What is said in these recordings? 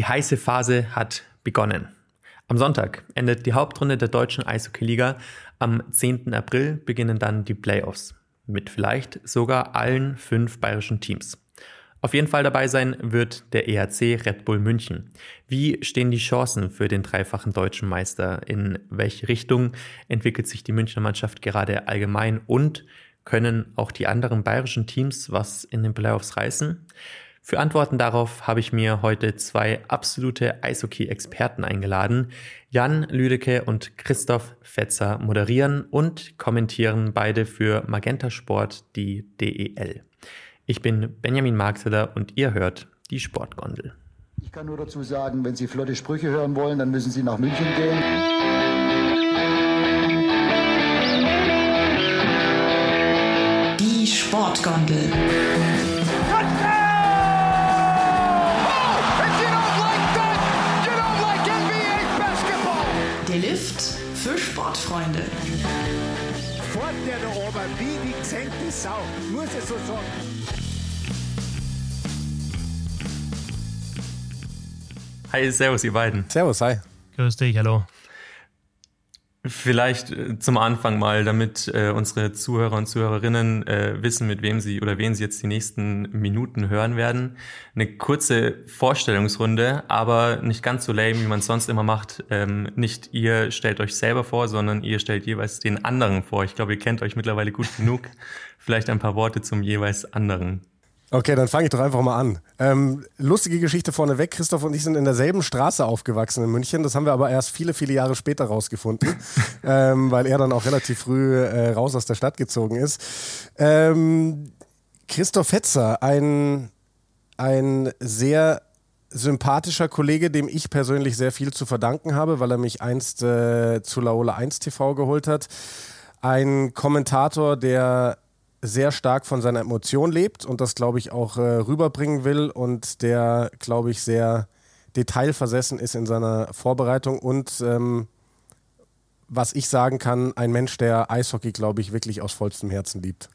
Die heiße Phase hat begonnen. Am Sonntag endet die Hauptrunde der deutschen Eishockey-Liga. Am 10. April beginnen dann die Playoffs. Mit vielleicht sogar allen fünf bayerischen Teams. Auf jeden Fall dabei sein wird der EHC Red Bull München. Wie stehen die Chancen für den dreifachen deutschen Meister? In welche Richtung entwickelt sich die Münchner Mannschaft gerade allgemein? Und können auch die anderen bayerischen Teams was in den Playoffs reißen? Für Antworten darauf habe ich mir heute zwei absolute Eishockey-Experten eingeladen. Jan Lüdecke und Christoph Fetzer moderieren und kommentieren beide für Magenta Sport die DEL. Ich bin Benjamin Marxeder und ihr hört die Sportgondel. Ich kann nur dazu sagen, wenn Sie flotte Sprüche hören wollen, dann müssen Sie nach München gehen. Die Sportgondel. Sportfreunde. Fort der da oben, wie die gesenkte Sau, muss ich so sagen. Hi, servus ihr beiden. Servus, hi. Grüß dich, hallo. Vielleicht äh, zum Anfang mal, damit äh, unsere Zuhörer und Zuhörerinnen äh, wissen, mit wem sie oder wen sie jetzt die nächsten Minuten hören werden. Eine kurze Vorstellungsrunde, aber nicht ganz so lame, wie man es sonst immer macht. Ähm, nicht ihr stellt euch selber vor, sondern ihr stellt jeweils den anderen vor. Ich glaube, ihr kennt euch mittlerweile gut genug. Vielleicht ein paar Worte zum jeweils anderen. Okay, dann fange ich doch einfach mal an. Ähm, lustige Geschichte vorneweg. Christoph und ich sind in derselben Straße aufgewachsen in München. Das haben wir aber erst viele, viele Jahre später rausgefunden, ähm, weil er dann auch relativ früh äh, raus aus der Stadt gezogen ist. Ähm, Christoph Hetzer, ein, ein sehr sympathischer Kollege, dem ich persönlich sehr viel zu verdanken habe, weil er mich einst äh, zu Laola 1 TV geholt hat. Ein Kommentator, der sehr stark von seiner Emotion lebt und das, glaube ich, auch äh, rüberbringen will und der, glaube ich, sehr detailversessen ist in seiner Vorbereitung und ähm, was ich sagen kann, ein Mensch, der Eishockey, glaube ich, wirklich aus vollstem Herzen liebt.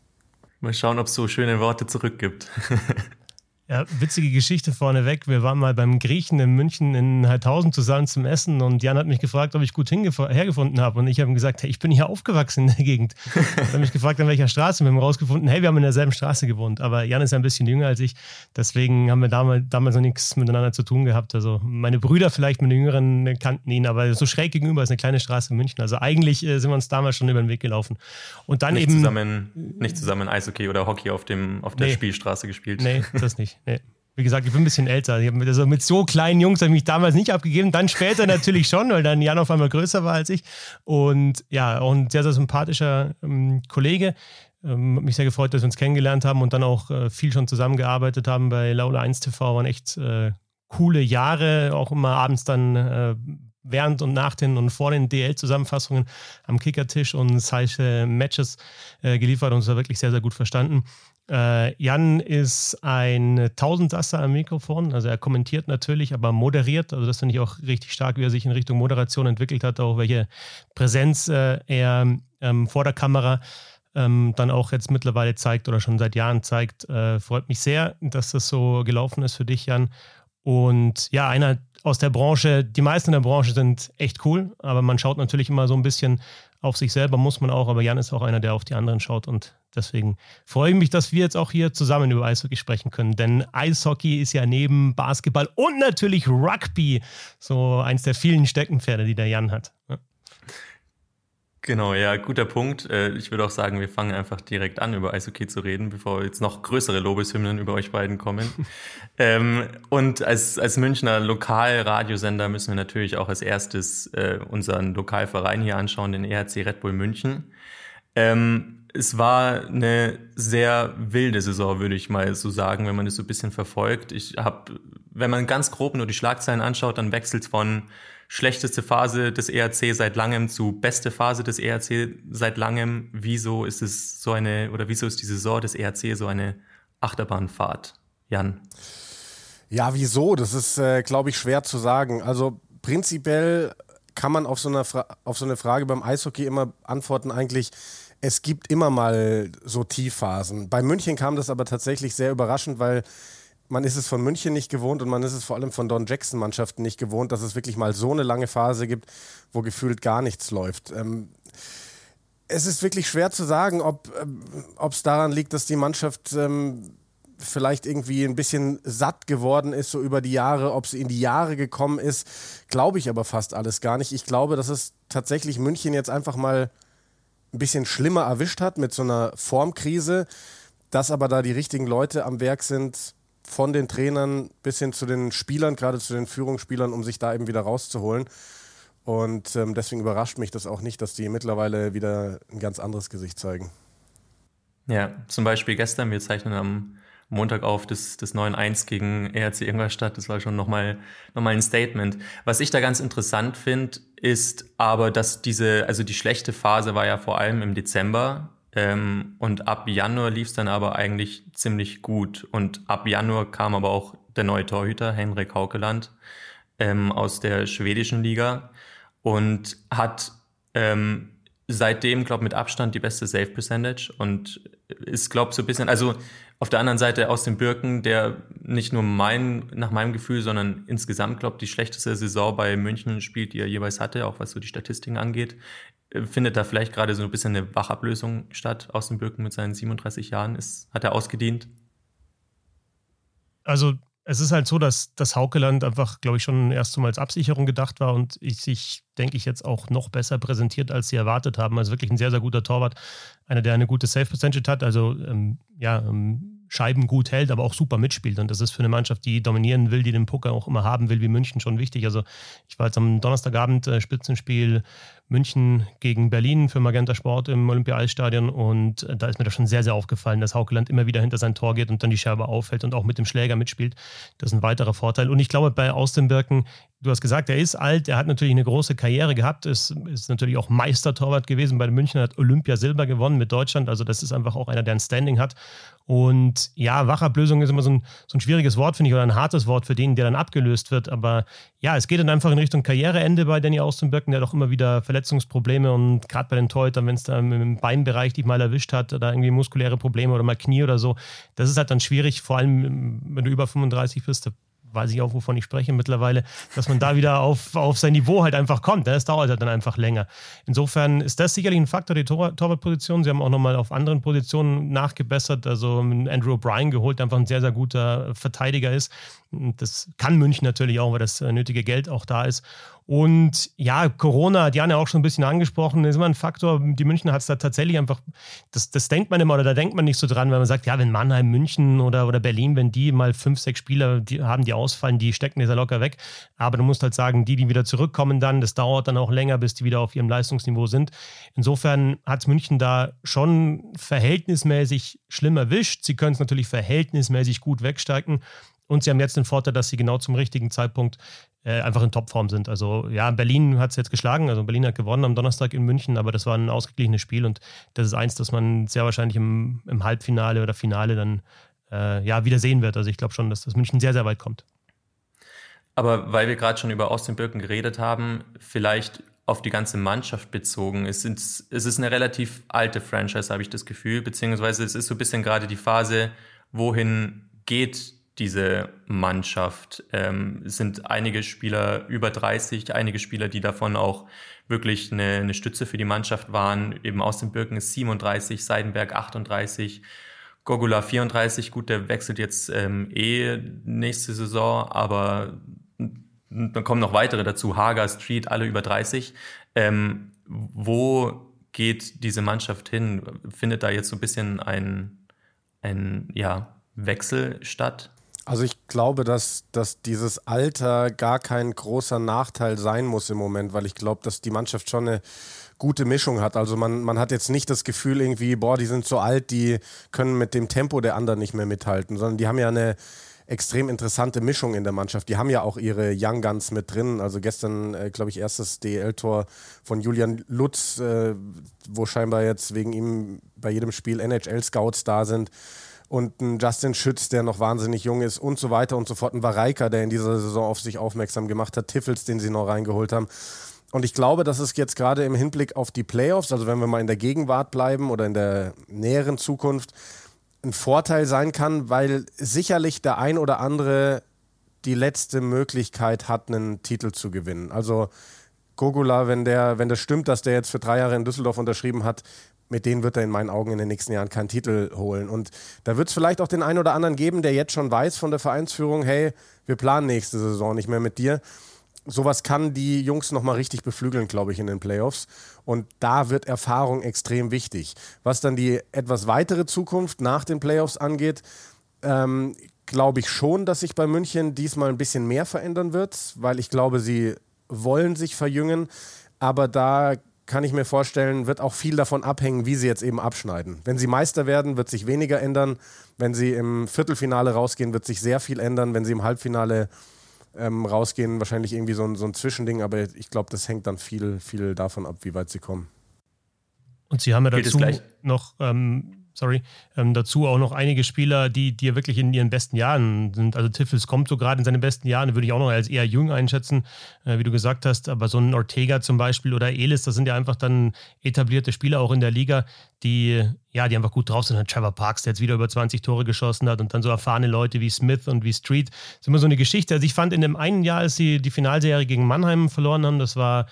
Mal schauen, ob es so schöne Worte zurückgibt. Ja, witzige Geschichte vorneweg. Wir waren mal beim Griechen in München in Heidhausen zusammen zum Essen und Jan hat mich gefragt, ob ich gut hergefunden habe. Und ich habe ihm gesagt, hey, ich bin hier aufgewachsen in der Gegend. Er hat mich gefragt, an welcher Straße. Wir haben rausgefunden, hey, wir haben in derselben Straße gewohnt. Aber Jan ist ein bisschen jünger als ich. Deswegen haben wir damals, damals noch nichts miteinander zu tun gehabt. Also meine Brüder vielleicht mit den Jüngeren kannten ihn, aber so schräg gegenüber ist eine kleine Straße in München. Also eigentlich äh, sind wir uns damals schon über den Weg gelaufen. Und dann nicht eben. Zusammen, nicht zusammen Eishockey oder Hockey auf, dem, auf der Nee. Spielstraße gespielt. Nee, das nicht. Nee. Wie gesagt, ich bin ein bisschen älter. Mit, also mit so kleinen Jungs habe ich mich damals nicht abgegeben. Dann später natürlich schon, weil dann Jan auf einmal größer war als ich. Und ja, auch ein sehr, sehr sympathischer ähm, Kollege. Ähm, hat mich sehr gefreut, dass wir uns kennengelernt haben und dann auch äh, viel schon zusammengearbeitet haben bei Laula 1 TV. Waren echt äh, coole Jahre. Auch immer abends dann äh, während und nach den und vor den DL-Zusammenfassungen am Kickertisch und heiße Matches äh, geliefert und uns da wirklich sehr, sehr gut verstanden. Äh, Jan ist ein Tausendsasser am Mikrofon, also er kommentiert natürlich, aber moderiert. Also das finde ich auch richtig stark, wie er sich in Richtung Moderation entwickelt hat, auch welche Präsenz äh, er ähm, vor der Kamera ähm, dann auch jetzt mittlerweile zeigt oder schon seit Jahren zeigt. Äh, freut mich sehr, dass das so gelaufen ist für dich, Jan. Und ja, einer aus der Branche, die meisten in der Branche sind echt cool, aber man schaut natürlich immer so ein bisschen auf sich selber, muss man auch, aber Jan ist auch einer, der auf die anderen schaut und deswegen freue ich mich, dass wir jetzt auch hier zusammen über Eishockey sprechen können, denn Eishockey ist ja neben Basketball und natürlich Rugby so eins der vielen Steckenpferde, die der Jan hat. Ja. Genau, ja, guter Punkt. Äh, Ich würde auch sagen, wir fangen einfach direkt an, über Eishockey zu reden, bevor jetzt noch größere Lobeshymnen über euch beiden kommen. ähm, und als, als Münchner Lokalradiosender müssen wir natürlich auch als erstes äh, unseren Lokalverein hier anschauen, den EHC Red Bull München. Ähm, es war eine sehr wilde Saison, würde ich mal so sagen, wenn man das so ein bisschen verfolgt. Ich habe, wenn man ganz grob nur die Schlagzeilen anschaut, dann wechselt es von schlechteste Phase des ERC seit langem zu beste Phase des ERC seit langem. Wieso ist es so eine, oder wieso ist die Saison des ERC so eine Achterbahnfahrt? Jan. Ja, wieso? Das ist, äh, glaube ich, schwer zu sagen. Also prinzipiell kann man auf so, eine auf so eine Frage beim Eishockey immer antworten, eigentlich, es gibt immer mal so Tiefphasen. Bei München kam das aber tatsächlich sehr überraschend, weil man ist es von München nicht gewohnt und man ist es vor allem von Don Jackson Mannschaften nicht gewohnt, dass es wirklich mal so eine lange Phase gibt, wo gefühlt gar nichts läuft. Ähm, es ist wirklich schwer zu sagen, ob es ähm, daran liegt, dass die Mannschaft ähm, vielleicht irgendwie ein bisschen satt geworden ist, so über die Jahre, ob sie in die Jahre gekommen ist, glaube ich aber fast alles gar nicht. Ich glaube, dass es tatsächlich München jetzt einfach mal ein bisschen schlimmer erwischt hat mit so einer Formkrise, dass aber da die richtigen Leute am Werk sind, von den Trainern bis hin zu den Spielern, gerade zu den Führungsspielern, um sich da eben wieder rauszuholen. Und ähm, deswegen überrascht mich das auch nicht, dass die mittlerweile wieder ein ganz anderes Gesicht zeigen. Ja, zum Beispiel gestern, wir zeichnen am Montag auf das, das 9-1 gegen ERC Ingolstadt. Das war schon nochmal noch mal ein Statement. Was ich da ganz interessant finde, ist aber, dass diese, also die schlechte Phase war ja vor allem im Dezember. Ähm, und ab Januar lief es dann aber eigentlich ziemlich gut. Und ab Januar kam aber auch der neue Torhüter, Henrik Haukeland, ähm, aus der schwedischen Liga und hat ähm, seitdem, glaube ich, mit Abstand die beste Save Percentage und ist, glaube ich, so ein bisschen, also auf der anderen Seite aus dem Birken, der nicht nur mein, nach meinem Gefühl, sondern insgesamt, glaube ich, die schlechteste Saison bei München spielt, die er jeweils hatte, auch was so die Statistiken angeht. Findet da vielleicht gerade so ein bisschen eine Wachablösung statt aus dem Birken mit seinen 37 Jahren? Ist, hat er ausgedient? Also es ist halt so, dass das Haukeland einfach, glaube ich, schon erst mal als Absicherung gedacht war und ich sich, denke ich, jetzt auch noch besser präsentiert, als sie erwartet haben. Also wirklich ein sehr, sehr guter Torwart. Einer, der eine gute Safe Percentage hat, also ähm, ja, ähm, Scheiben gut hält, aber auch super mitspielt. Und das ist für eine Mannschaft, die dominieren will, die den Pucker auch immer haben will, wie München schon wichtig. Also ich war jetzt am Donnerstagabend äh, Spitzenspiel München gegen Berlin für Magenta Sport im Olympia-Eisstadion und äh, da ist mir das schon sehr, sehr aufgefallen, dass Haukeland immer wieder hinter sein Tor geht und dann die Scherbe auffällt und auch mit dem Schläger mitspielt. Das ist ein weiterer Vorteil. Und ich glaube, bei Austin Birken, du hast gesagt, er ist alt, er hat natürlich eine große Karriere gehabt, ist, ist natürlich auch Meistertorwart gewesen bei den München, hat Olympia Silber gewonnen mit Deutschland. Also das ist einfach auch einer, der ein Standing hat. Und ja, Wachablösung ist immer so ein, so ein schwieriges Wort, finde ich, oder ein hartes Wort für den, der dann abgelöst wird. Aber ja, es geht dann einfach in Richtung Karriereende bei Danny Austenböcken, der doch immer wieder Verletzungsprobleme und gerade bei den Torhütern, wenn es da im Beinbereich dich mal erwischt hat oder irgendwie muskuläre Probleme oder mal Knie oder so, das ist halt dann schwierig, vor allem wenn du über 35 bist, weiß ich auch, wovon ich spreche mittlerweile, dass man da wieder auf, auf sein Niveau halt einfach kommt. Es dauert halt dann einfach länger. Insofern ist das sicherlich ein Faktor, die Tor Torwartposition. Sie haben auch nochmal auf anderen Positionen nachgebessert. Also Andrew O'Brien geholt, der einfach ein sehr, sehr guter Verteidiger ist. Das kann München natürlich auch, weil das nötige Geld auch da ist. Und ja, Corona hat Jan ja auch schon ein bisschen angesprochen, ist immer ein Faktor. Die München hat es da tatsächlich einfach, das, das denkt man immer oder da denkt man nicht so dran, wenn man sagt, ja, wenn Mannheim, München oder, oder Berlin, wenn die mal fünf, sechs Spieler die haben, die ausfallen, die stecken dieser locker weg. Aber du musst halt sagen, die, die wieder zurückkommen dann, das dauert dann auch länger, bis die wieder auf ihrem Leistungsniveau sind. Insofern hat es München da schon verhältnismäßig schlimm erwischt. Sie können es natürlich verhältnismäßig gut wegsteigen. Und sie haben jetzt den Vorteil, dass sie genau zum richtigen Zeitpunkt äh, einfach in Topform sind. Also ja, Berlin hat es jetzt geschlagen, also Berlin hat gewonnen am Donnerstag in München, aber das war ein ausgeglichenes Spiel und das ist eins, das man sehr wahrscheinlich im, im Halbfinale oder Finale dann äh, ja wieder sehen wird. Also ich glaube schon, dass das München sehr, sehr weit kommt. Aber weil wir gerade schon über Austin Birken geredet haben, vielleicht auf die ganze Mannschaft bezogen. Es, sind, es ist eine relativ alte Franchise, habe ich das Gefühl, beziehungsweise es ist so ein bisschen gerade die Phase, wohin geht diese Mannschaft. Ähm, sind einige Spieler über 30, einige Spieler, die davon auch wirklich eine, eine Stütze für die Mannschaft waren. Eben aus den Birken ist 37, Seidenberg 38, Gogula 34. Gut, der wechselt jetzt ähm, eh nächste Saison, aber dann kommen noch weitere dazu. Hager, Street, alle über 30. Ähm, wo geht diese Mannschaft hin? Findet da jetzt so ein bisschen ein, ein ja, Wechsel statt? Also ich glaube, dass, dass dieses Alter gar kein großer Nachteil sein muss im Moment, weil ich glaube, dass die Mannschaft schon eine gute Mischung hat. Also man, man hat jetzt nicht das Gefühl irgendwie, boah, die sind so alt, die können mit dem Tempo der anderen nicht mehr mithalten, sondern die haben ja eine extrem interessante Mischung in der Mannschaft. Die haben ja auch ihre Young Guns mit drin. Also gestern, äh, glaube ich, erstes DL-Tor von Julian Lutz, äh, wo scheinbar jetzt wegen ihm bei jedem Spiel NHL-Scouts da sind und ein Justin Schütz, der noch wahnsinnig jung ist und so weiter und so fort. Ein Vareika, der in dieser Saison auf sich aufmerksam gemacht hat, Tiffels, den sie noch reingeholt haben. Und ich glaube, dass es jetzt gerade im Hinblick auf die Playoffs, also wenn wir mal in der Gegenwart bleiben oder in der näheren Zukunft, ein Vorteil sein kann, weil sicherlich der ein oder andere die letzte Möglichkeit hat, einen Titel zu gewinnen. Also Gogula, wenn der, wenn das stimmt, dass der jetzt für drei Jahre in Düsseldorf unterschrieben hat, mit denen wird er in meinen Augen in den nächsten Jahren keinen Titel holen. Und da wird es vielleicht auch den einen oder anderen geben, der jetzt schon weiß von der Vereinsführung, hey, wir planen nächste Saison nicht mehr mit dir. Sowas kann die Jungs nochmal richtig beflügeln, glaube ich, in den Playoffs. Und da wird Erfahrung extrem wichtig. Was dann die etwas weitere Zukunft nach den Playoffs angeht, ähm, glaube ich schon, dass sich bei München diesmal ein bisschen mehr verändern wird, weil ich glaube, sie wollen sich verjüngen. Aber da kann ich mir vorstellen, wird auch viel davon abhängen, wie sie jetzt eben abschneiden. Wenn sie Meister werden, wird sich weniger ändern. Wenn sie im Viertelfinale rausgehen, wird sich sehr viel ändern. Wenn sie im Halbfinale ähm, rausgehen, wahrscheinlich irgendwie so ein, so ein Zwischending. Aber ich glaube, das hängt dann viel, viel davon ab, wie weit sie kommen. Und sie haben ja dazu noch ähm, sorry, ähm, dazu auch noch einige Spieler, die, die wirklich in ihren besten Jahren sind. Also Tiffels kommt so gerade in seine besten Jahren, würde ich auch noch als eher jung einschätzen, äh, wie du gesagt hast. Aber so ein Ortega zum Beispiel oder Elis, das sind ja einfach dann etablierte Spieler auch in der Liga, die, ja, die einfach gut drauf sind. Und Trevor Parks, der jetzt wieder über 20 Tore geschossen hat und dann so erfahrene Leute wie Smith und wie Street. Das ist immer so eine Geschichte. Also ich fand in dem einen Jahr, als sie die Finalserie gegen Mannheim verloren haben, das war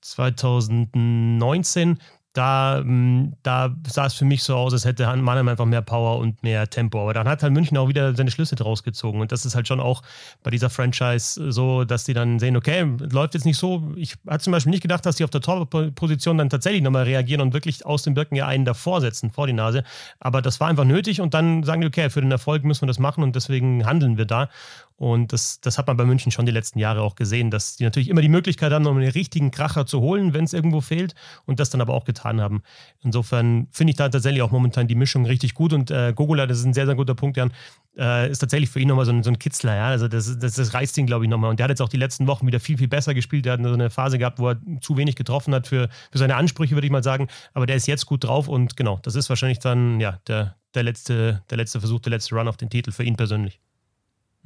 2019, da, mm, da sah es für mich so aus, als hätte Mannheim einfach mehr Power und mehr Tempo. Aber dann hat halt München auch wieder seine Schlüsse draus gezogen. Und das ist halt schon auch bei dieser Franchise so, dass die dann sehen, okay, läuft jetzt nicht so. Ich hatte zum Beispiel nicht gedacht, dass die auf der Torposition dann tatsächlich nochmal reagieren und wirklich aus den Birken ja einen davor setzen, vor die Nase. Aber das war einfach nötig und dann sagen die, okay, für den Erfolg müssen wir das machen und deswegen handeln wir da. Und das, das hat man bei München schon die letzten Jahre auch gesehen, dass die natürlich immer die Möglichkeit haben, um einen richtigen Kracher zu holen, wenn es irgendwo fehlt und das dann aber auch getan haben. Insofern finde ich da tatsächlich auch momentan die Mischung richtig gut und äh, Gogula, das ist ein sehr, sehr guter Punkt, Jan, äh, ist tatsächlich für ihn nochmal so ein, so ein Kitzler. Ja? Also das, das, das reißt ihn, glaube ich, nochmal. Und der hat jetzt auch die letzten Wochen wieder viel, viel besser gespielt. Der hat so eine Phase gehabt, wo er zu wenig getroffen hat für, für seine Ansprüche, würde ich mal sagen. Aber der ist jetzt gut drauf und genau, das ist wahrscheinlich dann ja, der, der, letzte, der letzte Versuch, der letzte Run auf den Titel für ihn persönlich.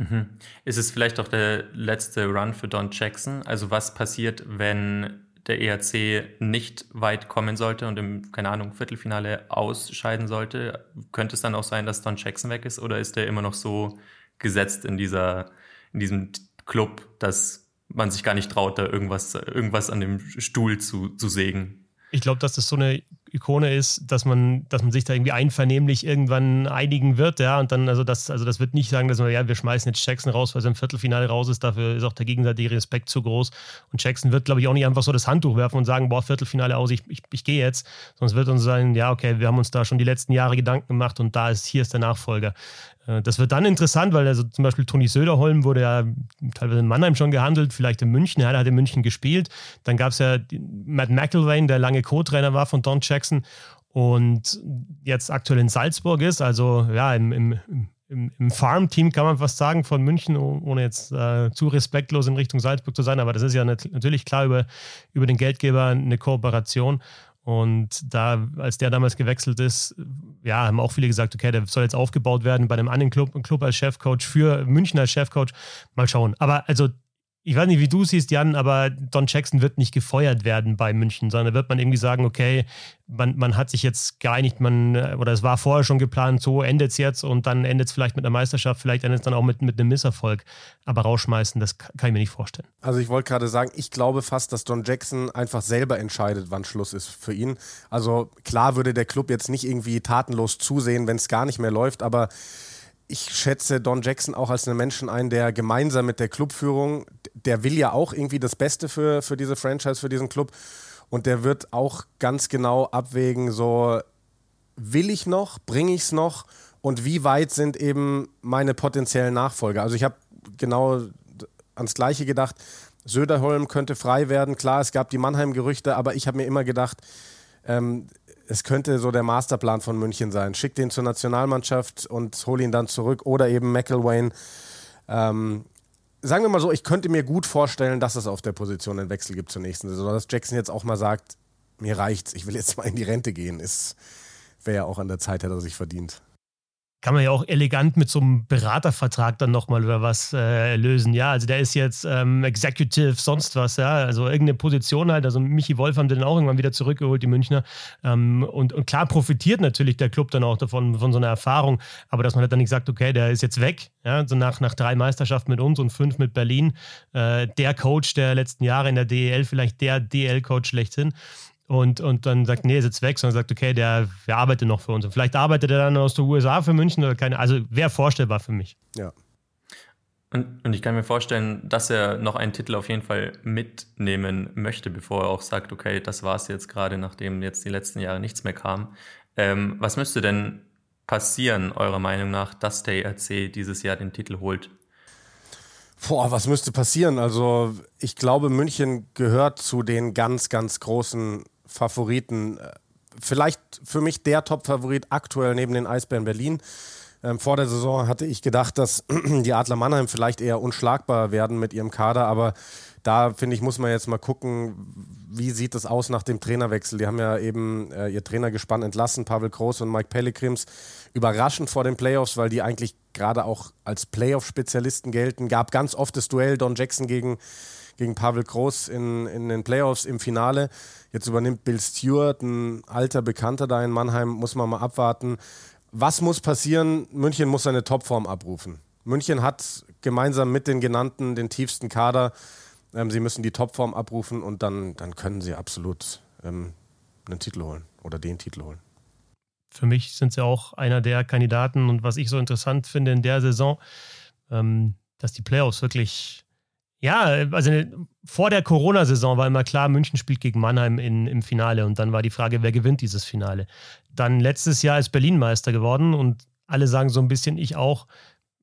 Mhm. Ist es vielleicht auch der letzte Run für Don Jackson? Also was passiert, wenn der ERC nicht weit kommen sollte und im, keine Ahnung, Viertelfinale ausscheiden sollte? Könnte es dann auch sein, dass Don Jackson weg ist oder ist der immer noch so gesetzt in dieser, in diesem Club, dass man sich gar nicht traut, da irgendwas, irgendwas an dem Stuhl zu, zu sägen? Ich glaube, dass das so eine Ikone ist, dass man, dass man sich da irgendwie einvernehmlich irgendwann einigen wird, ja, und dann, also das, also das wird nicht sagen, dass wir, ja, wir schmeißen jetzt Jackson raus, weil er im Viertelfinale raus ist, dafür ist auch der gegenseitige Respekt zu groß. Und Jackson wird, glaube ich, auch nicht einfach so das Handtuch werfen und sagen, boah, Viertelfinale aus, ich, ich, ich gehe jetzt, es wird uns sein, ja, okay, wir haben uns da schon die letzten Jahre Gedanken gemacht und da ist, hier ist der Nachfolger. Äh, das wird dann interessant, weil also zum Beispiel Toni Söderholm wurde ja teilweise in Mannheim schon gehandelt, vielleicht in München, der hat in München gespielt. Dann gab es ja Matt McElwain, der lange Co-Trainer war von Don Jackson und jetzt aktuell in Salzburg ist, also ja, im, im, im, im Farm-Team kann man fast sagen von München, ohne jetzt äh, zu respektlos in Richtung Salzburg zu sein, aber das ist ja natürlich klar über, über den Geldgeber eine Kooperation. Und da, als der damals gewechselt ist, ja, haben auch viele gesagt, okay, der soll jetzt aufgebaut werden bei einem anderen Club, Club als Chefcoach für München als Chefcoach. Mal schauen. Aber also ich weiß nicht, wie du siehst, Jan, aber Don Jackson wird nicht gefeuert werden bei München, sondern da wird man irgendwie sagen, okay, man, man hat sich jetzt geeinigt, man, oder es war vorher schon geplant, so endet es jetzt und dann endet es vielleicht mit einer Meisterschaft, vielleicht endet es dann auch mit, mit einem Misserfolg. Aber rausschmeißen, das kann ich mir nicht vorstellen. Also ich wollte gerade sagen, ich glaube fast, dass Don Jackson einfach selber entscheidet, wann Schluss ist für ihn. Also klar würde der Club jetzt nicht irgendwie tatenlos zusehen, wenn es gar nicht mehr läuft, aber ich schätze Don Jackson auch als einen Menschen ein, der gemeinsam mit der Clubführung, der will ja auch irgendwie das Beste für, für diese Franchise, für diesen Club. Und der wird auch ganz genau abwägen, so will ich noch, bringe ich es noch und wie weit sind eben meine potenziellen Nachfolger. Also ich habe genau ans Gleiche gedacht. Söderholm könnte frei werden. Klar, es gab die Mannheim-Gerüchte, aber ich habe mir immer gedacht, ähm, es könnte so der Masterplan von München sein. Schick den zur Nationalmannschaft und hol ihn dann zurück oder eben McElwain. Ähm, sagen wir mal so, ich könnte mir gut vorstellen, dass es auf der Position einen Wechsel gibt zur nächsten Saison. Dass Jackson jetzt auch mal sagt, mir reicht's, ich will jetzt mal in die Rente gehen, wäre ja auch an der Zeit, hätte er sich verdient. Kann man ja auch elegant mit so einem Beratervertrag dann nochmal über was äh, lösen. Ja, also der ist jetzt ähm, Executive, sonst was, ja, also irgendeine Position halt. Also Michi Wolf haben den auch irgendwann wieder zurückgeholt, die Münchner. Ähm, und, und klar profitiert natürlich der Club dann auch davon, von so einer Erfahrung, aber dass man halt dann nicht sagt, okay, der ist jetzt weg, ja, so nach, nach drei Meisterschaften mit uns und fünf mit Berlin, äh, der Coach der letzten Jahre in der DEL, vielleicht der DEL-Coach schlechthin und, und dann sagt, nee, ist jetzt weg, sondern sagt, okay, der, der arbeitet noch für uns. Und vielleicht arbeitet er dann aus den USA für München oder keine, also wäre vorstellbar für mich. Ja. Und, und ich kann mir vorstellen, dass er noch einen Titel auf jeden Fall mitnehmen möchte, bevor er auch sagt, okay, das war es jetzt gerade, nachdem jetzt die letzten Jahre nichts mehr kam. Ähm, was müsste denn passieren, eurer Meinung nach, dass der ERC dieses Jahr den Titel holt? Boah, was müsste passieren? Also ich glaube, München gehört zu den ganz, ganz großen Favoriten. Vielleicht für mich der Top-Favorit aktuell neben den Eisbären Berlin. Ähm, vor der Saison hatte ich gedacht, dass die Adler Mannheim vielleicht eher unschlagbar werden mit ihrem Kader, aber da finde ich, muss man jetzt mal gucken, wie sieht es aus nach dem Trainerwechsel. Die haben ja eben äh, ihr Trainergespann entlassen, Pavel Groß und Mike Pellegrims. Überraschend vor den Playoffs, weil die eigentlich gerade auch als Playoff-Spezialisten gelten. Gab ganz oft das Duell Don Jackson gegen gegen Pavel Groß in, in den Playoffs im Finale. Jetzt übernimmt Bill Stewart, ein alter Bekannter da in Mannheim, muss man mal abwarten. Was muss passieren? München muss seine Topform abrufen. München hat gemeinsam mit den genannten den tiefsten Kader. Ähm, sie müssen die Topform abrufen und dann, dann können sie absolut ähm, einen Titel holen oder den Titel holen. Für mich sind sie auch einer der Kandidaten und was ich so interessant finde in der Saison, ähm, dass die Playoffs wirklich ja, also vor der Corona-Saison war immer klar, München spielt gegen Mannheim in, im Finale und dann war die Frage, wer gewinnt dieses Finale. Dann letztes Jahr ist Berlin Meister geworden und alle sagen so ein bisschen, ich auch,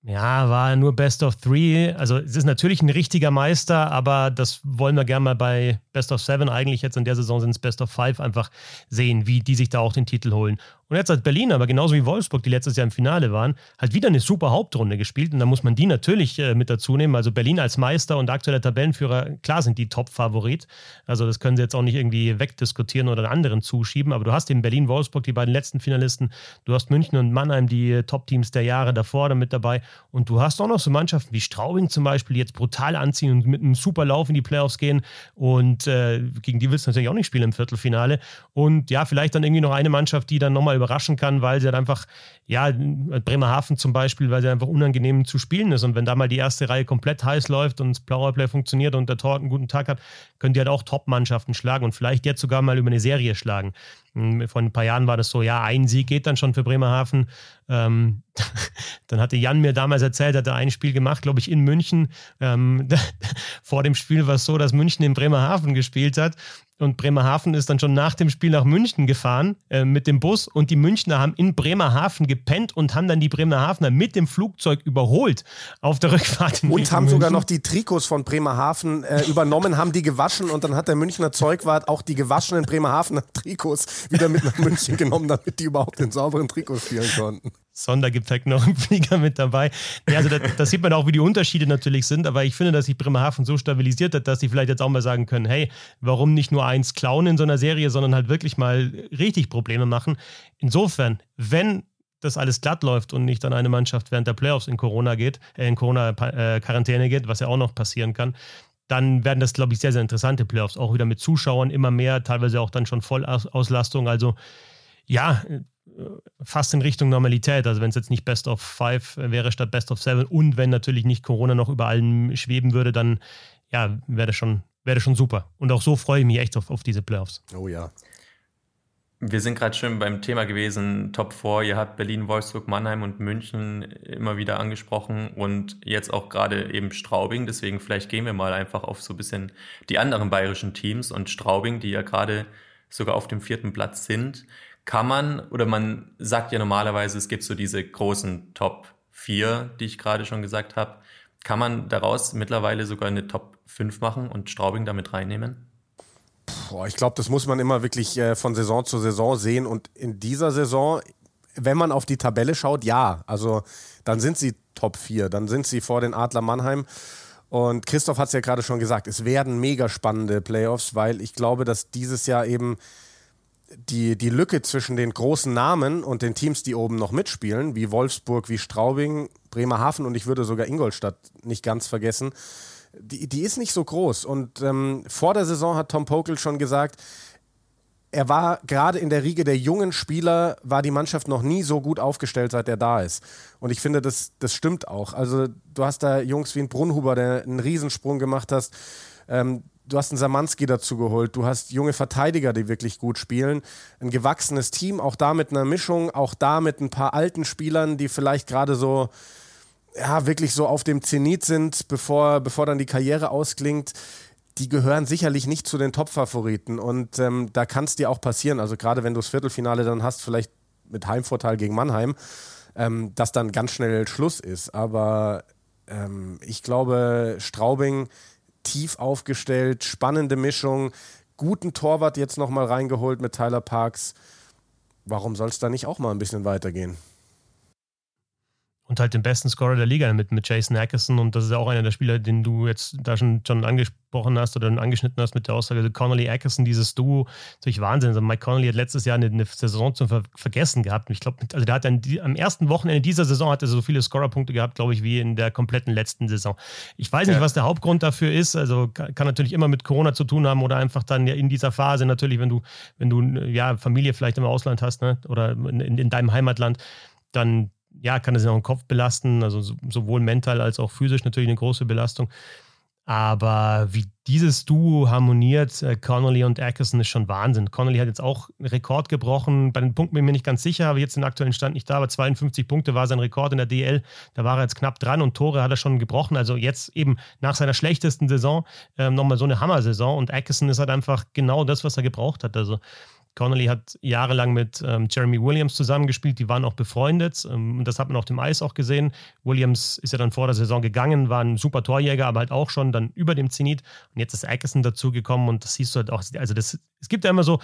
ja, war nur Best of Three. Also es ist natürlich ein richtiger Meister, aber das wollen wir gerne mal bei Best of Seven, eigentlich jetzt in der Saison sind es Best of Five, einfach sehen, wie die sich da auch den Titel holen. Und jetzt hat Berlin, aber genauso wie Wolfsburg, die letztes Jahr im Finale waren, halt wieder eine super Hauptrunde gespielt. Und da muss man die natürlich äh, mit dazu nehmen. Also Berlin als Meister und aktueller Tabellenführer, klar sind die Top-Favorit. Also das können sie jetzt auch nicht irgendwie wegdiskutieren oder anderen zuschieben. Aber du hast eben Berlin, Wolfsburg, die beiden letzten Finalisten. Du hast München und Mannheim, die Top-Teams der Jahre davor damit dabei. Und du hast auch noch so Mannschaften wie Straubing zum Beispiel, die jetzt brutal anziehen und mit einem super Lauf in die Playoffs gehen. Und äh, gegen die willst du natürlich auch nicht spielen im Viertelfinale. Und ja, vielleicht dann irgendwie noch eine Mannschaft, die dann nochmal überraschen kann, weil sie halt einfach, ja, Bremerhaven zum Beispiel, weil sie einfach unangenehm zu spielen ist. Und wenn da mal die erste Reihe komplett heiß läuft und das Powerplay funktioniert und der Tor einen guten Tag hat, können die halt auch Top-Mannschaften schlagen und vielleicht jetzt sogar mal über eine Serie schlagen. Hm, vor ein paar Jahren war das so, ja, ein Sieg geht dann schon für Bremerhaven. Ähm, dann hatte Jan mir damals erzählt, hat er ein Spiel gemacht, glaube ich, in München. Ähm, vor dem Spiel war es so, dass München in Bremerhaven gespielt hat und Bremerhaven ist dann schon nach dem Spiel nach München gefahren äh, mit dem Bus und die Münchner haben in Bremerhaven gepennt und haben dann die Bremerhavener mit dem Flugzeug überholt auf der Rückfahrt. In und haben sogar noch die Trikots von Bremerhaven äh, übernommen, haben die gewaschen und dann hat der Münchner Zeugwart auch die gewaschenen Bremerhavener Trikots wieder mit nach München genommen, damit die überhaupt in sauberen Trikots spielen konnten. Sondergepäck noch im Flieger mit dabei. Ja, also da, da, sieht man auch, wie die Unterschiede natürlich sind, aber ich finde, dass sich Bremerhaven so stabilisiert hat, dass sie vielleicht jetzt auch mal sagen können, hey, warum nicht nur eins klauen in so einer Serie, sondern halt wirklich mal richtig Probleme machen. Insofern, wenn das alles glatt läuft und nicht dann eine Mannschaft während der Playoffs in Corona geht, äh, in Corona-Quarantäne äh, geht, was ja auch noch passieren kann, dann werden das, glaube ich, sehr, sehr interessante Playoffs. Auch wieder mit Zuschauern immer mehr, teilweise auch dann schon Vollauslastung. Also ja, fast in Richtung Normalität. Also wenn es jetzt nicht Best of Five wäre statt Best of Seven und wenn natürlich nicht Corona noch über allem schweben würde, dann ja, wäre das schon, wäre schon super. Und auch so freue ich mich echt auf, auf diese Playoffs. Oh ja. Wir sind gerade schon beim Thema gewesen, Top 4. Ihr habt Berlin, Wolfsburg, Mannheim und München immer wieder angesprochen und jetzt auch gerade eben Straubing. Deswegen vielleicht gehen wir mal einfach auf so ein bisschen die anderen bayerischen Teams und Straubing, die ja gerade sogar auf dem vierten Platz sind kann man, oder man sagt ja normalerweise, es gibt so diese großen Top 4, die ich gerade schon gesagt habe. Kann man daraus mittlerweile sogar eine Top 5 machen und Straubing damit reinnehmen? Boah, ich glaube, das muss man immer wirklich äh, von Saison zu Saison sehen. Und in dieser Saison, wenn man auf die Tabelle schaut, ja. Also dann sind sie Top 4, dann sind sie vor den Adler Mannheim. Und Christoph hat es ja gerade schon gesagt, es werden mega spannende Playoffs, weil ich glaube, dass dieses Jahr eben die, die Lücke zwischen den großen Namen und den Teams, die oben noch mitspielen, wie Wolfsburg, wie Straubing, Bremerhaven und ich würde sogar Ingolstadt nicht ganz vergessen, die, die ist nicht so groß. Und ähm, vor der Saison hat Tom Pokel schon gesagt, er war gerade in der Riege der jungen Spieler, war die Mannschaft noch nie so gut aufgestellt, seit er da ist. Und ich finde, das, das stimmt auch. Also du hast da Jungs wie ein Brunhuber, der einen Riesensprung gemacht hast. Ähm, du hast einen Samanski dazu geholt, du hast junge Verteidiger, die wirklich gut spielen, ein gewachsenes Team, auch da mit einer Mischung, auch da mit ein paar alten Spielern, die vielleicht gerade so, ja, wirklich so auf dem Zenit sind, bevor, bevor dann die Karriere ausklingt. Die gehören sicherlich nicht zu den Top-Favoriten und ähm, da kann es dir auch passieren, also gerade wenn du das Viertelfinale dann hast, vielleicht mit Heimvorteil gegen Mannheim, ähm, dass dann ganz schnell Schluss ist. Aber ähm, ich glaube, Straubing tief aufgestellt, spannende Mischung, guten Torwart jetzt nochmal reingeholt mit Tyler Parks. Warum soll es da nicht auch mal ein bisschen weitergehen? Und halt den besten Scorer der Liga mit, mit Jason Ackerson. Und das ist ja auch einer der Spieler, den du jetzt da schon, schon angesprochen hast oder angeschnitten hast mit der Aussage, also Connolly Ackerson, dieses Duo, natürlich Wahnsinn. Also Mike Connolly hat letztes Jahr eine, eine Saison zum Ver Vergessen gehabt. Ich glaube, also der hat dann die, am ersten Wochenende dieser Saison hat er so viele Scorerpunkte gehabt, glaube ich, wie in der kompletten letzten Saison. Ich weiß nicht, ja. was der Hauptgrund dafür ist. Also kann, kann, natürlich immer mit Corona zu tun haben oder einfach dann ja in dieser Phase natürlich, wenn du, wenn du ja Familie vielleicht im Ausland hast, ne? Oder in, in deinem Heimatland, dann ja, kann es auch den Kopf belasten, also sowohl mental als auch physisch natürlich eine große Belastung. Aber wie dieses Duo harmoniert, äh, Connolly und Ackerson, ist schon Wahnsinn. Connolly hat jetzt auch einen Rekord gebrochen. Bei den Punkten bin ich mir nicht ganz sicher, aber jetzt den aktuellen Stand nicht da. Aber 52 Punkte war sein Rekord in der DL. Da war er jetzt knapp dran und Tore hat er schon gebrochen. Also jetzt eben nach seiner schlechtesten Saison ähm, nochmal so eine Hammer-Saison. Und Ackerson ist halt einfach genau das, was er gebraucht hat. Also Connolly hat jahrelang mit ähm, Jeremy Williams zusammengespielt, die waren auch befreundet. Ähm, das hat man auf dem Eis auch gesehen. Williams ist ja dann vor der Saison gegangen, war ein super Torjäger, aber halt auch schon dann über dem Zenit. Und jetzt ist Ackerson dazugekommen und das siehst du halt auch. Also das, es gibt ja immer so,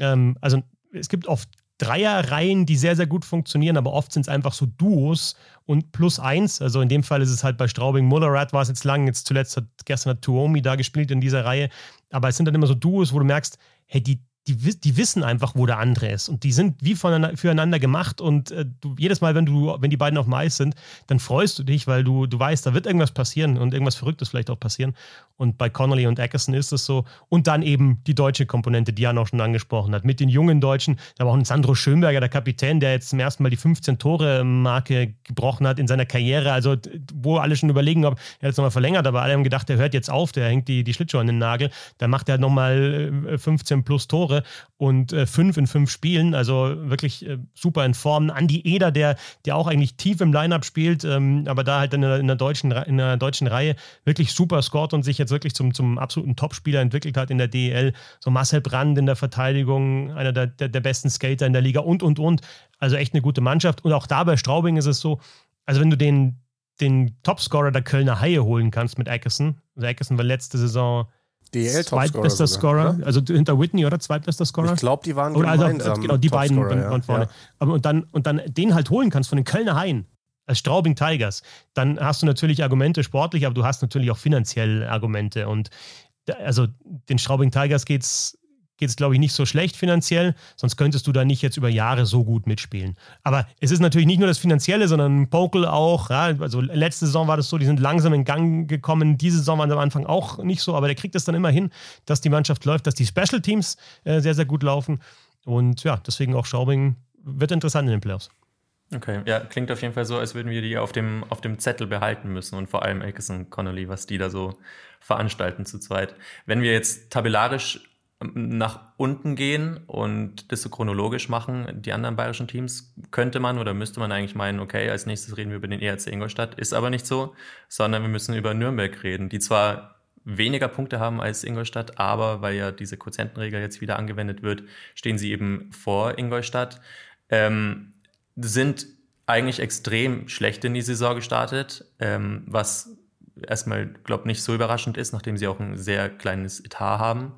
ähm, also es gibt oft Dreierreihen, die sehr, sehr gut funktionieren, aber oft sind es einfach so Duos und plus eins. Also in dem Fall ist es halt bei Straubing Mullerat war es jetzt lang, jetzt zuletzt hat gestern hat Tuomi da gespielt in dieser Reihe. Aber es sind dann immer so Duos, wo du merkst, hey, die, die, die wissen einfach, wo der andere ist. Und die sind wie voneinander, füreinander gemacht. Und äh, du, jedes Mal, wenn du, wenn die beiden auf dem Eis sind, dann freust du dich, weil du, du weißt, da wird irgendwas passieren und irgendwas Verrücktes vielleicht auch passieren. Und bei Connolly und Eckerson ist es so. Und dann eben die deutsche Komponente, die Jan auch schon angesprochen hat. Mit den jungen Deutschen. Da war auch ein Sandro Schönberger, der Kapitän, der jetzt zum ersten Mal die 15-Tore-Marke gebrochen hat in seiner Karriere. Also, wo alle schon überlegen, ob er jetzt nochmal verlängert, aber alle haben gedacht, der hört jetzt auf, der hängt die, die Schlittschuhe an den Nagel. Dann macht er halt nochmal 15 äh, plus Tore. Tore und äh, fünf in fünf Spielen. Also wirklich äh, super in Form. Andi Eder, der, der auch eigentlich tief im Lineup spielt, ähm, aber da halt in der, in der, deutschen, in der deutschen Reihe wirklich super scored und sich jetzt wirklich zum, zum absoluten Topspieler entwickelt hat in der DEL. So Marcel Brand in der Verteidigung, einer der, der, der besten Skater in der Liga und, und, und. Also echt eine gute Mannschaft. Und auch da bei Straubing ist es so, also wenn du den, den Topscorer der Kölner Haie holen kannst mit Ackerson, also Ackerson war letzte Saison DL Zweitbester Scorer, also hinter Whitney oder zweitbester Scorer? Ich glaube, die waren oder also, gemeinsam. Genau, die beiden waren vorne. Ja. Und dann, und dann den halt holen kannst von den Kölner Haien als Straubing Tigers, dann hast du natürlich Argumente sportlich, aber du hast natürlich auch finanziell Argumente. Und also den Straubing Tigers geht es geht es, glaube ich, nicht so schlecht finanziell, sonst könntest du da nicht jetzt über Jahre so gut mitspielen. Aber es ist natürlich nicht nur das Finanzielle, sondern Pokel auch. Ja, also letzte Saison war das so, die sind langsam in Gang gekommen. Diese Saison waren sie am Anfang auch nicht so, aber der kriegt es dann immer hin, dass die Mannschaft läuft, dass die Special Teams äh, sehr, sehr gut laufen. Und ja, deswegen auch Schaubing wird interessant in den Playoffs. Okay, ja, klingt auf jeden Fall so, als würden wir die auf dem, auf dem Zettel behalten müssen und vor allem Akeson Connolly, was die da so veranstalten zu zweit. Wenn wir jetzt tabellarisch nach unten gehen und das so chronologisch machen, die anderen bayerischen Teams, könnte man oder müsste man eigentlich meinen, okay, als nächstes reden wir über den ERC Ingolstadt, ist aber nicht so, sondern wir müssen über Nürnberg reden, die zwar weniger Punkte haben als Ingolstadt, aber weil ja diese Quotientenregel jetzt wieder angewendet wird, stehen sie eben vor Ingolstadt, ähm, sind eigentlich extrem schlecht in die Saison gestartet, ähm, was erstmal, glaube nicht so überraschend ist, nachdem sie auch ein sehr kleines Etat haben.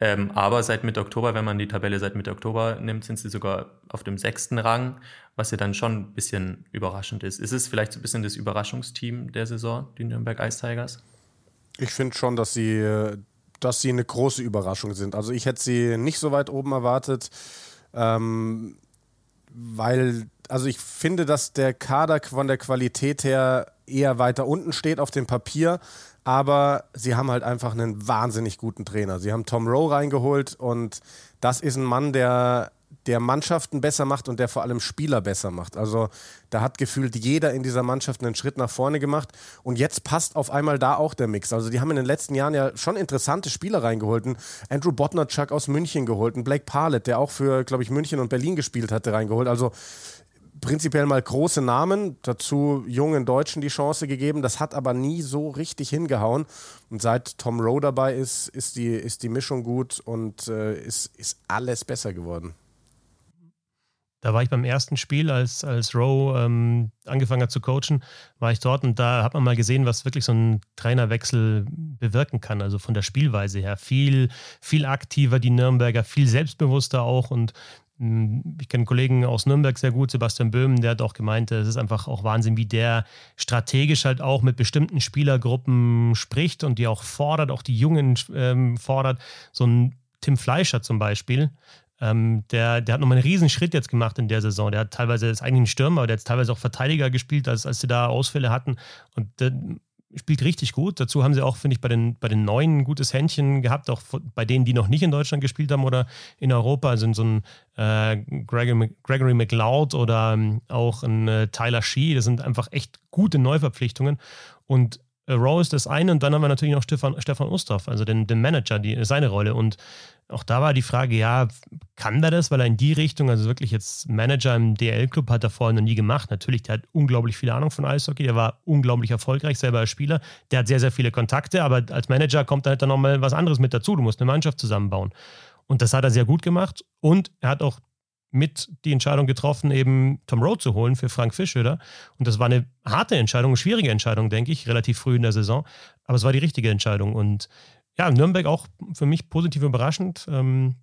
Ähm, aber seit Mitte Oktober, wenn man die Tabelle seit Mitte Oktober nimmt, sind sie sogar auf dem sechsten Rang, was ja dann schon ein bisschen überraschend ist. Ist es vielleicht so ein bisschen das Überraschungsteam der Saison, die Nürnberg Ice Tigers? Ich finde schon, dass sie dass sie eine große Überraschung sind. Also ich hätte sie nicht so weit oben erwartet, ähm, weil, also ich finde, dass der Kader von der Qualität her eher weiter unten steht auf dem Papier, aber sie haben halt einfach einen wahnsinnig guten Trainer. Sie haben Tom Rowe reingeholt und das ist ein Mann, der der Mannschaften besser macht und der vor allem Spieler besser macht. Also da hat gefühlt jeder in dieser Mannschaft einen Schritt nach vorne gemacht und jetzt passt auf einmal da auch der Mix. Also die haben in den letzten Jahren ja schon interessante Spieler reingeholt. Andrew Botnerchuk aus München geholt, Blake Parlett, der auch für, glaube ich, München und Berlin gespielt hatte, reingeholt. Also prinzipiell mal große Namen, dazu jungen Deutschen die Chance gegeben. Das hat aber nie so richtig hingehauen. Und seit Tom Rowe dabei ist, ist die, ist die Mischung gut und äh, ist, ist alles besser geworden. Da war ich beim ersten Spiel, als, als Rowe ähm, angefangen hat zu coachen, war ich dort und da hat man mal gesehen, was wirklich so ein Trainerwechsel bewirken kann. Also von der Spielweise her. Viel, viel aktiver die Nürnberger, viel selbstbewusster auch und ich kenne Kollegen aus Nürnberg sehr gut, Sebastian Böhm, der hat auch gemeint, es ist einfach auch Wahnsinn, wie der strategisch halt auch mit bestimmten Spielergruppen spricht und die auch fordert, auch die Jungen ähm, fordert. So ein Tim Fleischer zum Beispiel, ähm, der, der hat nochmal einen riesen Schritt jetzt gemacht in der Saison. Der hat teilweise, ist eigentlich ein Stürmer, aber der hat teilweise auch Verteidiger gespielt, als, als sie da Ausfälle hatten. Und der spielt richtig gut. Dazu haben sie auch, finde ich, bei den, bei den Neuen ein gutes Händchen gehabt, auch bei denen, die noch nicht in Deutschland gespielt haben oder in Europa. Also so ein äh, Gregory, Gregory McLeod oder ähm, auch ein äh, Tyler Shee. Das sind einfach echt gute Neuverpflichtungen. Und Rowe ist das eine und dann haben wir natürlich noch Stefan, Stefan Ustorf, also den, den Manager, die, seine Rolle. Und auch da war die Frage, ja, kann der das? Weil er in die Richtung, also wirklich jetzt Manager im DL-Club hat er vorher noch nie gemacht. Natürlich, der hat unglaublich viel Ahnung von Eishockey, der war unglaublich erfolgreich selber als Spieler. Der hat sehr, sehr viele Kontakte, aber als Manager kommt da halt dann nochmal was anderes mit dazu. Du musst eine Mannschaft zusammenbauen. Und das hat er sehr gut gemacht. Und er hat auch mit die Entscheidung getroffen, eben Tom Rowe zu holen für Frank Fischöder. Und das war eine harte Entscheidung, eine schwierige Entscheidung, denke ich, relativ früh in der Saison. Aber es war die richtige Entscheidung. Und ja, Nürnberg auch für mich positiv überraschend. Ähm,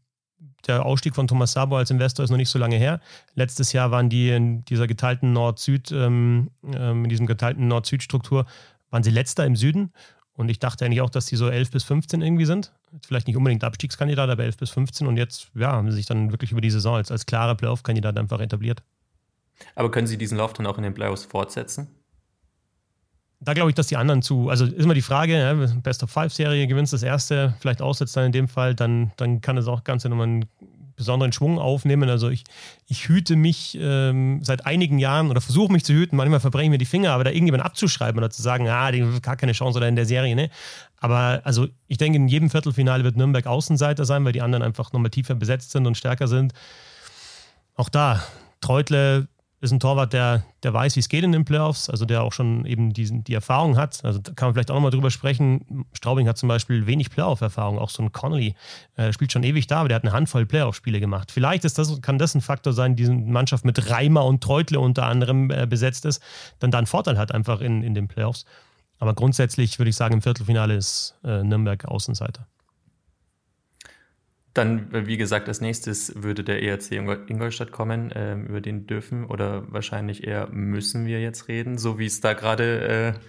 der Ausstieg von Thomas Sabo als Investor ist noch nicht so lange her. Letztes Jahr waren die in dieser geteilten Nord-Süd, ähm, ähm, in diesem geteilten Nord-Süd-Struktur, waren sie letzter im Süden. Und ich dachte eigentlich auch, dass die so 11 bis 15 irgendwie sind. Vielleicht nicht unbedingt Abstiegskandidat, aber 11 bis 15. Und jetzt ja, haben sie sich dann wirklich über die Saison als, als klarer Playoff-Kandidat einfach etabliert. Aber können sie diesen Lauf dann auch in den Playoffs fortsetzen? Da glaube ich, dass die anderen zu, also ist immer die Frage, ja, Best of Five-Serie, gewinnst das erste, vielleicht aussetzt dann in dem Fall, dann, dann kann es auch Ganze nochmal einen besonderen Schwung aufnehmen. Also ich, ich hüte mich ähm, seit einigen Jahren oder versuche mich zu hüten, manchmal verbreche ich mir die Finger, aber da irgendjemand abzuschreiben oder zu sagen, ah, die haben gar keine Chance oder in der Serie, ne? Aber also ich denke, in jedem Viertelfinale wird Nürnberg Außenseiter sein, weil die anderen einfach nochmal tiefer besetzt sind und stärker sind. Auch da, Treutle ist ein Torwart, der, der weiß, wie es geht in den Playoffs, also der auch schon eben diesen, die Erfahrung hat. Also da kann man vielleicht auch nochmal drüber sprechen. Straubing hat zum Beispiel wenig Playoff-Erfahrung, auch so ein Connolly äh, spielt schon ewig da, aber der hat eine Handvoll Playoff-Spiele gemacht. Vielleicht ist das, kann das ein Faktor sein, diese Mannschaft mit Reimer und Treutle unter anderem äh, besetzt ist, dann da einen Vorteil hat einfach in, in den Playoffs. Aber grundsätzlich würde ich sagen, im Viertelfinale ist äh, Nürnberg Außenseiter. Dann, äh, wie gesagt, als nächstes würde der ERC Ingolstadt kommen. Äh, über den dürfen oder wahrscheinlich eher müssen wir jetzt reden, so wie es da gerade äh,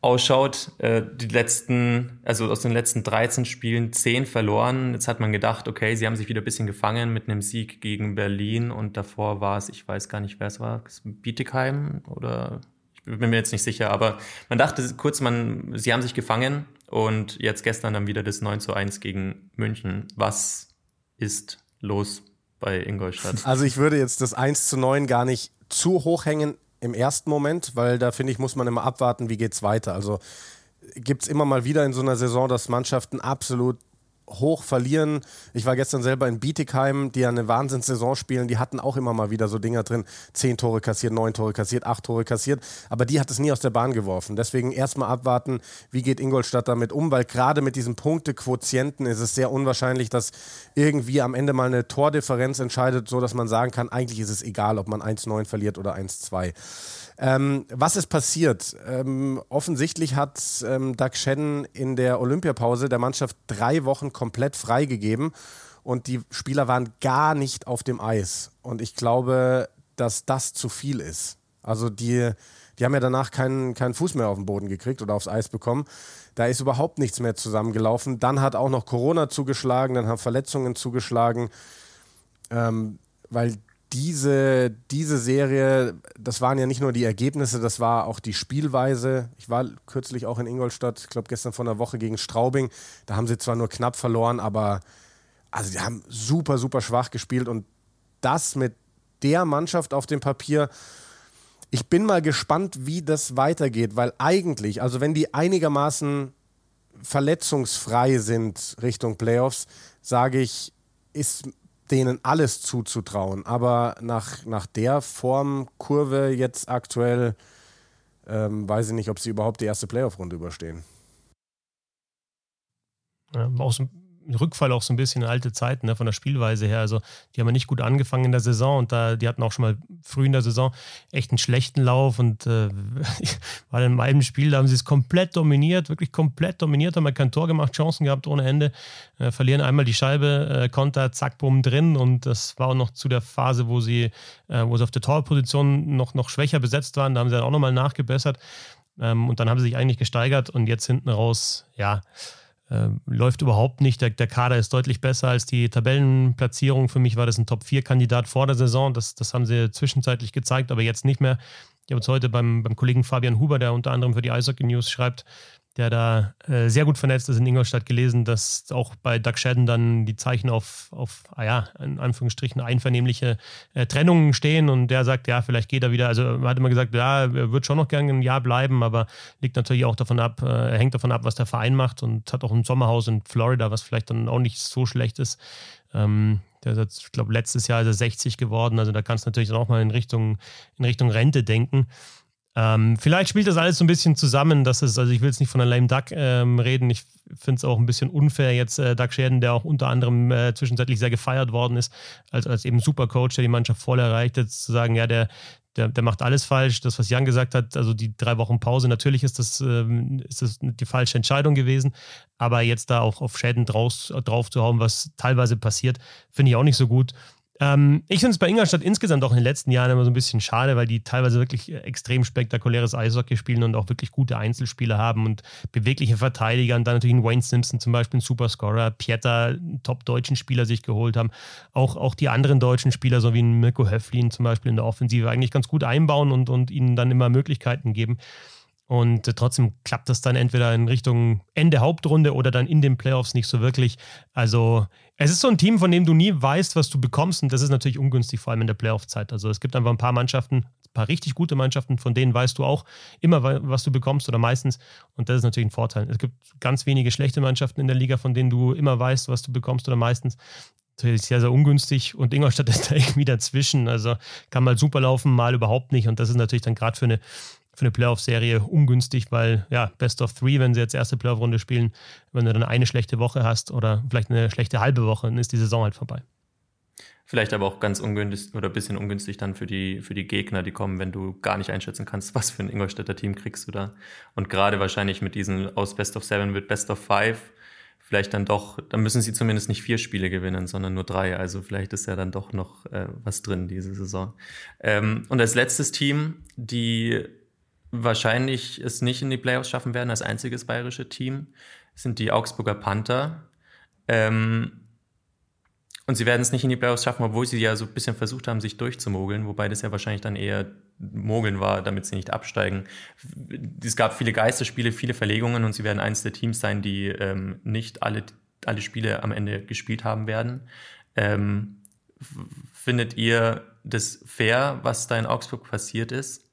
ausschaut. Äh, die letzten, also aus den letzten 13 Spielen 10 verloren. Jetzt hat man gedacht, okay, sie haben sich wieder ein bisschen gefangen mit einem Sieg gegen Berlin und davor war es, ich weiß gar nicht, wer es war, Bietigheim oder ich bin mir jetzt nicht sicher, aber man dachte kurz, man, sie haben sich gefangen und jetzt gestern dann wieder das 9 zu 1 gegen München. Was ist los bei Ingolstadt? Also ich würde jetzt das 1 zu 9 gar nicht zu hoch hängen im ersten Moment, weil da finde ich, muss man immer abwarten, wie geht es weiter. Also gibt es immer mal wieder in so einer Saison, dass Mannschaften absolut hoch verlieren. Ich war gestern selber in Bietigheim, die ja eine Wahnsinnssaison spielen. Die hatten auch immer mal wieder so Dinger drin. Zehn Tore kassiert, neun Tore kassiert, acht Tore kassiert. Aber die hat es nie aus der Bahn geworfen. Deswegen erstmal abwarten, wie geht Ingolstadt damit um, weil gerade mit diesem Punktequotienten ist es sehr unwahrscheinlich, dass irgendwie am Ende mal eine Tordifferenz entscheidet, so dass man sagen kann, eigentlich ist es egal, ob man 1-9 verliert oder 1-2. Ähm, was ist passiert? Ähm, offensichtlich hat ähm, Doug Shannon in der Olympiapause der Mannschaft drei Wochen komplett freigegeben und die Spieler waren gar nicht auf dem Eis. Und ich glaube, dass das zu viel ist. Also die, Die haben ja danach keinen, keinen Fuß mehr auf den Boden gekriegt oder aufs Eis bekommen. Da ist überhaupt nichts mehr zusammengelaufen. Dann hat auch noch Corona zugeschlagen, dann haben Verletzungen zugeschlagen. Ähm, weil diese, diese Serie, das waren ja nicht nur die Ergebnisse, das war auch die Spielweise. Ich war kürzlich auch in Ingolstadt, ich glaube gestern vor einer Woche gegen Straubing. Da haben sie zwar nur knapp verloren, aber also die haben super, super schwach gespielt und das mit der Mannschaft auf dem Papier. Ich bin mal gespannt, wie das weitergeht, weil eigentlich, also wenn die einigermaßen verletzungsfrei sind Richtung Playoffs, sage ich, ist denen alles zuzutrauen. Aber nach, nach der Formkurve jetzt aktuell ähm, weiß ich nicht, ob sie überhaupt die erste Playoff-Runde überstehen. Ja, auch so Rückfall auch so ein bisschen in alte Zeiten, ne, von der Spielweise her. Also, die haben ja nicht gut angefangen in der Saison und da, die hatten auch schon mal früh in der Saison echt einen schlechten Lauf und äh, weil in einem Spiel, da haben sie es komplett dominiert, wirklich komplett dominiert, haben ja kein Tor gemacht, Chancen gehabt ohne Ende, äh, verlieren einmal die Scheibe, äh, Konter, zack, bumm, drin und das war auch noch zu der Phase, wo sie, äh, wo sie auf der Torposition noch, noch schwächer besetzt waren, da haben sie dann auch nochmal nachgebessert ähm, und dann haben sie sich eigentlich gesteigert und jetzt hinten raus, ja, äh, läuft überhaupt nicht. Der, der, Kader ist deutlich besser als die Tabellenplatzierung. Für mich war das ein Top-4-Kandidat vor der Saison. Das, das haben sie zwischenzeitlich gezeigt, aber jetzt nicht mehr. Ich habe jetzt heute beim, beim Kollegen Fabian Huber, der unter anderem für die Eishockey News schreibt, der da äh, sehr gut vernetzt ist in Ingolstadt, gelesen, dass auch bei Doug Shadden dann die Zeichen auf, auf ah ja, in Anführungsstrichen einvernehmliche äh, Trennungen stehen und der sagt, ja, vielleicht geht er wieder. Also er hat immer gesagt, ja, er wird schon noch gerne ein Jahr bleiben, aber liegt natürlich auch davon ab, äh, hängt davon ab, was der Verein macht und hat auch ein Sommerhaus in Florida, was vielleicht dann auch nicht so schlecht ist. Ähm, der ist, ich glaube, letztes Jahr ist er 60 geworden, also da kannst du natürlich dann auch mal in Richtung, in Richtung Rente denken. Ähm, vielleicht spielt das alles so ein bisschen zusammen, dass es, also ich will jetzt nicht von einem lame Duck ähm, reden, ich finde es auch ein bisschen unfair jetzt äh, Doug Scherden, der auch unter anderem äh, zwischenzeitlich sehr gefeiert worden ist, als, als eben Supercoach, der die Mannschaft voll erreicht hat, zu sagen, ja, der, der, der macht alles falsch. Das, was Jan gesagt hat, also die drei Wochen Pause, natürlich ist das, ähm, ist das die falsche Entscheidung gewesen. Aber jetzt da auch auf Schäden draus, drauf zu hauen, was teilweise passiert, finde ich auch nicht so gut. Ähm, ich finde es bei Ingolstadt insgesamt auch in den letzten Jahren immer so ein bisschen schade, weil die teilweise wirklich extrem spektakuläres Eishockey spielen und auch wirklich gute Einzelspieler haben und bewegliche Verteidiger und dann natürlich Wayne Simpson zum Beispiel, ein Superscorer, Pieter, einen top-deutschen Spieler sich geholt haben. Auch, auch die anderen deutschen Spieler, so wie Mirko Höflin zum Beispiel in der Offensive, eigentlich ganz gut einbauen und, und ihnen dann immer Möglichkeiten geben. Und äh, trotzdem klappt das dann entweder in Richtung Ende Hauptrunde oder dann in den Playoffs nicht so wirklich. Also es ist so ein Team, von dem du nie weißt, was du bekommst. Und das ist natürlich ungünstig, vor allem in der Playoff-Zeit. Also es gibt einfach ein paar Mannschaften, ein paar richtig gute Mannschaften, von denen weißt du auch immer, was du bekommst oder meistens. Und das ist natürlich ein Vorteil. Es gibt ganz wenige schlechte Mannschaften in der Liga, von denen du immer weißt, was du bekommst oder meistens natürlich sehr, sehr ungünstig und Ingolstadt ist da irgendwie dazwischen. Also kann mal super laufen, mal überhaupt nicht. Und das ist natürlich dann gerade für eine für eine Playoff-Serie ungünstig, weil ja, Best of Three, wenn sie jetzt erste Playoff-Runde spielen, wenn du dann eine schlechte Woche hast oder vielleicht eine schlechte halbe Woche, dann ist die Saison halt vorbei. Vielleicht aber auch ganz ungünstig oder ein bisschen ungünstig dann für die, für die Gegner, die kommen, wenn du gar nicht einschätzen kannst, was für ein Ingolstädter Team kriegst du da. Und gerade wahrscheinlich mit diesen aus Best of Seven wird Best of Five vielleicht dann doch, dann müssen sie zumindest nicht vier Spiele gewinnen, sondern nur drei. Also vielleicht ist ja dann doch noch äh, was drin diese Saison. Ähm, und als letztes Team, die wahrscheinlich es nicht in die Playoffs schaffen werden als einziges bayerische Team, sind die Augsburger Panther. Ähm, und sie werden es nicht in die Playoffs schaffen, obwohl sie ja so ein bisschen versucht haben, sich durchzumogeln, wobei das ja wahrscheinlich dann eher Mogeln war, damit sie nicht absteigen. Es gab viele Geisterspiele, viele Verlegungen und sie werden eines der Teams sein, die ähm, nicht alle, alle Spiele am Ende gespielt haben werden. Ähm, findet ihr das fair, was da in Augsburg passiert ist?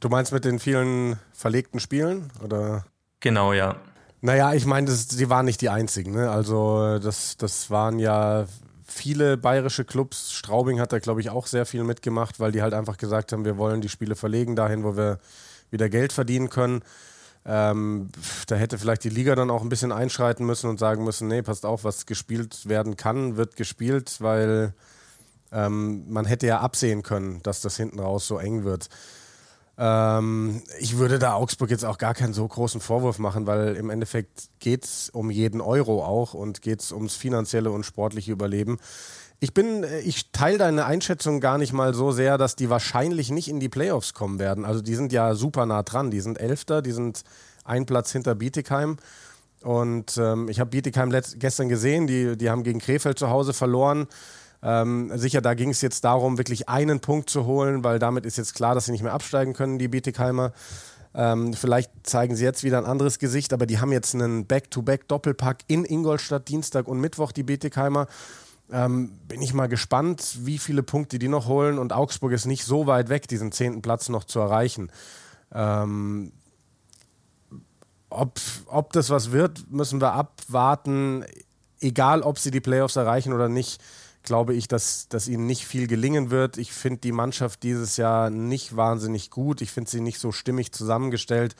Du meinst mit den vielen verlegten Spielen? Oder? Genau, ja. Naja, ich meine, sie waren nicht die einzigen. Ne? Also, das, das waren ja viele bayerische Clubs. Straubing hat da, glaube ich, auch sehr viel mitgemacht, weil die halt einfach gesagt haben, wir wollen die Spiele verlegen dahin, wo wir wieder Geld verdienen können. Ähm, da hätte vielleicht die Liga dann auch ein bisschen einschreiten müssen und sagen müssen, nee, passt auf, was gespielt werden kann, wird gespielt, weil ähm, man hätte ja absehen können, dass das hinten raus so eng wird. Ähm, ich würde da Augsburg jetzt auch gar keinen so großen Vorwurf machen, weil im Endeffekt geht es um jeden Euro auch und geht es ums finanzielle und sportliche Überleben. Ich bin, äh, ich teile deine Einschätzung gar nicht mal so sehr, dass die wahrscheinlich nicht in die Playoffs kommen werden. Also die sind ja super nah dran. Die sind Elfter, die sind ein Platz hinter Bietigheim. Und ähm, ich habe Bietigheim gestern gesehen, die, die haben gegen Krefeld zu Hause verloren. Ähm, sicher, da ging es jetzt darum, wirklich einen Punkt zu holen, weil damit ist jetzt klar, dass sie nicht mehr absteigen können, die Bietigheimer. Ähm, vielleicht zeigen sie jetzt wieder ein anderes Gesicht, aber die haben jetzt einen Back-to-Back-Doppelpack in Ingolstadt Dienstag und Mittwoch, die Bietigheimer. Ähm, bin ich mal gespannt, wie viele Punkte die noch holen. Und Augsburg ist nicht so weit weg, diesen zehnten Platz noch zu erreichen. Ähm, ob, ob das was wird, müssen wir abwarten. Egal, ob sie die Playoffs erreichen oder nicht, glaube ich, dass, dass ihnen nicht viel gelingen wird. Ich finde die Mannschaft dieses Jahr nicht wahnsinnig gut. Ich finde sie nicht so stimmig zusammengestellt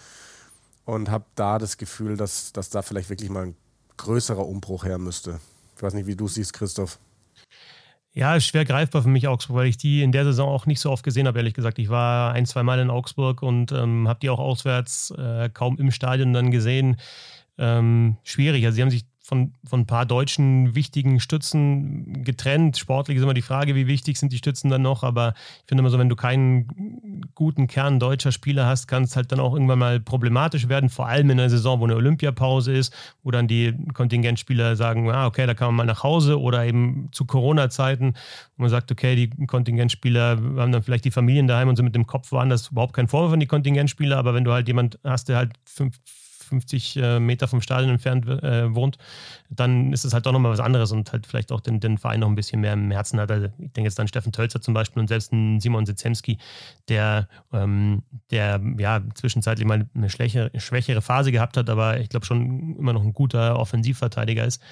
und habe da das Gefühl, dass, dass da vielleicht wirklich mal ein größerer Umbruch her müsste. Ich weiß nicht, wie du siehst, Christoph. Ja, ist schwer greifbar für mich Augsburg, weil ich die in der Saison auch nicht so oft gesehen habe, ehrlich gesagt. Ich war ein, zwei Mal in Augsburg und ähm, habe die auch auswärts äh, kaum im Stadion dann gesehen. Ähm, schwierig. Also sie haben sich von, von ein paar deutschen wichtigen Stützen getrennt. Sportlich ist immer die Frage, wie wichtig sind die Stützen dann noch. Aber ich finde immer so, wenn du keinen guten Kern deutscher Spieler hast, kann es halt dann auch irgendwann mal problematisch werden. Vor allem in einer Saison, wo eine Olympiapause ist, wo dann die Kontingentspieler sagen, ah, okay, da kann man mal nach Hause oder eben zu Corona-Zeiten, wo man sagt, okay, die Kontingentspieler haben dann vielleicht die Familien daheim und sind mit dem Kopf woanders. Überhaupt kein Vorwurf an die Kontingentspieler, aber wenn du halt jemand hast, der halt fünf 50 äh, Meter vom Stadion entfernt äh, wohnt, dann ist es halt doch nochmal was anderes und halt vielleicht auch den, den Verein noch ein bisschen mehr im Herzen hat. Also ich denke jetzt an Steffen Tölzer zum Beispiel und selbst Simon Sitzemski, der, ähm, der ja zwischenzeitlich mal eine schwächere, schwächere Phase gehabt hat, aber ich glaube schon immer noch ein guter Offensivverteidiger ist.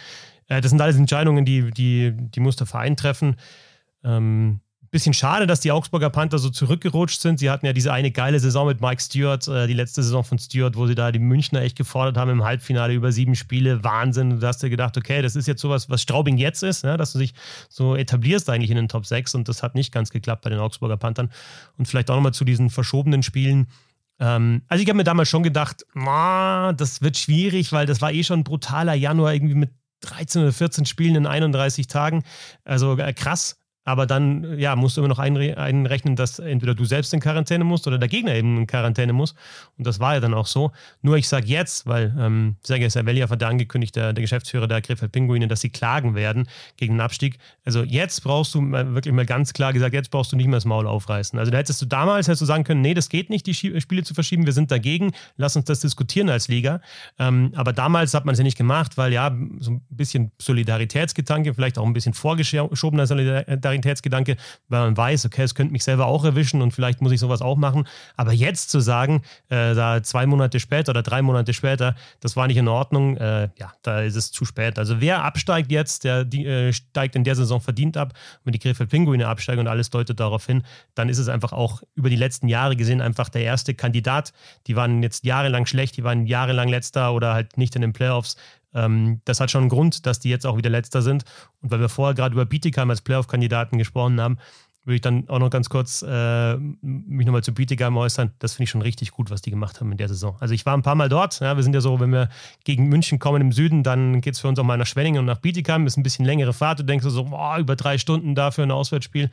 Äh, das sind alles Entscheidungen, die, die, die muss der Verein treffen. Ähm, Bisschen schade, dass die Augsburger Panther so zurückgerutscht sind. Sie hatten ja diese eine geile Saison mit Mike Stewart, äh, die letzte Saison von Stewart, wo sie da die Münchner echt gefordert haben im Halbfinale über sieben Spiele. Wahnsinn. Du hast dir gedacht, okay, das ist jetzt sowas, was Straubing jetzt ist, ne? dass du dich so etablierst eigentlich in den Top 6 und das hat nicht ganz geklappt bei den Augsburger Panthern. Und vielleicht auch nochmal zu diesen verschobenen Spielen. Ähm, also ich habe mir damals schon gedacht, das wird schwierig, weil das war eh schon ein brutaler Januar irgendwie mit 13 oder 14 Spielen in 31 Tagen. Also äh, krass. Aber dann ja, musst du immer noch einre einrechnen, dass entweder du selbst in Quarantäne musst oder der Gegner eben in Quarantäne muss. Und das war ja dann auch so. Nur ich sage jetzt, weil ähm, Sergej Saveljev hat da angekündigt, der, der Geschäftsführer der Krefeld Pinguine, dass sie klagen werden gegen den Abstieg. Also jetzt brauchst du mal, wirklich mal ganz klar gesagt, jetzt brauchst du nicht mehr das Maul aufreißen. Also da hättest du damals hättest du sagen können, nee, das geht nicht, die Spiele zu verschieben, wir sind dagegen, lass uns das diskutieren als Liga. Ähm, aber damals hat man es ja nicht gemacht, weil ja, so ein bisschen Solidaritätsgedanke, vielleicht auch ein bisschen vorgeschobener Solidarität Solidaritätsgedanke, weil man weiß, okay, es könnte mich selber auch erwischen und vielleicht muss ich sowas auch machen. Aber jetzt zu sagen, äh, da zwei Monate später oder drei Monate später, das war nicht in Ordnung, äh, ja, da ist es zu spät. Also wer absteigt jetzt, der die, äh, steigt in der Saison verdient ab. Wenn die Krefeld Pinguine absteigen und alles deutet darauf hin, dann ist es einfach auch über die letzten Jahre gesehen einfach der erste Kandidat. Die waren jetzt jahrelang schlecht, die waren jahrelang letzter oder halt nicht in den Playoffs. Ähm, das hat schon einen Grund, dass die jetzt auch wieder letzter sind. Und weil wir vorher gerade über Bietigheim als Playoff-Kandidaten gesprochen haben, würde ich dann auch noch ganz kurz äh, mich nochmal zu Bietigheim äußern. Das finde ich schon richtig gut, was die gemacht haben in der Saison. Also ich war ein paar Mal dort. Ja, wir sind ja so, wenn wir gegen München kommen im Süden, dann geht es für uns auch mal nach Schwenningen und nach Bietigheim. Ist ein bisschen längere Fahrt. Du denkst so, boah, über drei Stunden dafür ein Auswärtsspiel.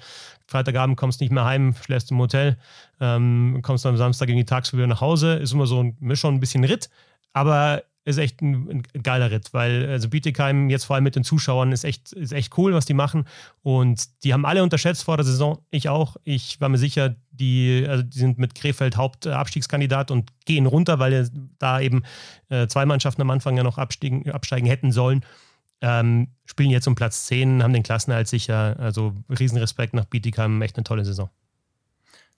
Freitagabend kommst nicht mehr heim, schläfst im Hotel, ähm, kommst am Samstag in die Tagsüber nach Hause. Ist immer so ein, schon ein bisschen Ritt. Aber ist echt ein, ein, geiler Ritt, weil also Bietigheim jetzt vor allem mit den Zuschauern ist echt, ist echt cool, was die machen. Und die haben alle unterschätzt vor der Saison. Ich auch. Ich war mir sicher, die, also die sind mit Krefeld Hauptabstiegskandidat und gehen runter, weil da eben äh, zwei Mannschaften am Anfang ja noch absteigen, absteigen hätten sollen. Ähm, spielen jetzt um Platz 10, haben den Klassenerhalt sicher. Also Riesenrespekt nach Bietigheim, echt eine tolle Saison.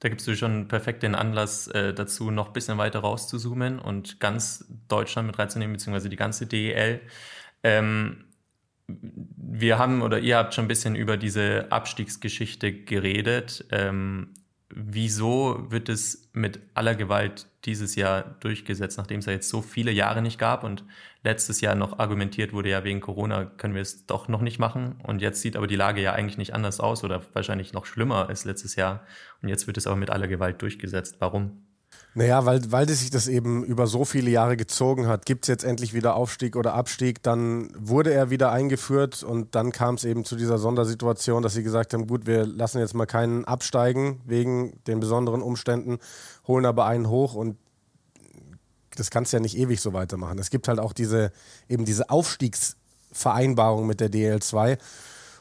Da gibst du schon perfekt den Anlass äh, dazu, noch ein bisschen weiter rauszuzoomen und ganz Deutschland mit reinzunehmen, beziehungsweise die ganze DEL. Ähm, wir haben oder ihr habt schon ein bisschen über diese Abstiegsgeschichte geredet. Ähm, wieso wird es mit aller Gewalt dieses Jahr durchgesetzt, nachdem es ja jetzt so viele Jahre nicht gab und letztes Jahr noch argumentiert wurde, ja wegen Corona können wir es doch noch nicht machen und jetzt sieht aber die Lage ja eigentlich nicht anders aus oder wahrscheinlich noch schlimmer als letztes Jahr und jetzt wird es aber mit aller Gewalt durchgesetzt. Warum? Naja, weil, weil sich das eben über so viele Jahre gezogen hat. Gibt es jetzt endlich wieder Aufstieg oder Abstieg? Dann wurde er wieder eingeführt und dann kam es eben zu dieser Sondersituation, dass sie gesagt haben, gut, wir lassen jetzt mal keinen absteigen wegen den besonderen Umständen, holen aber einen hoch und das kannst du ja nicht ewig so weitermachen. Es gibt halt auch diese, eben diese Aufstiegsvereinbarung mit der DL2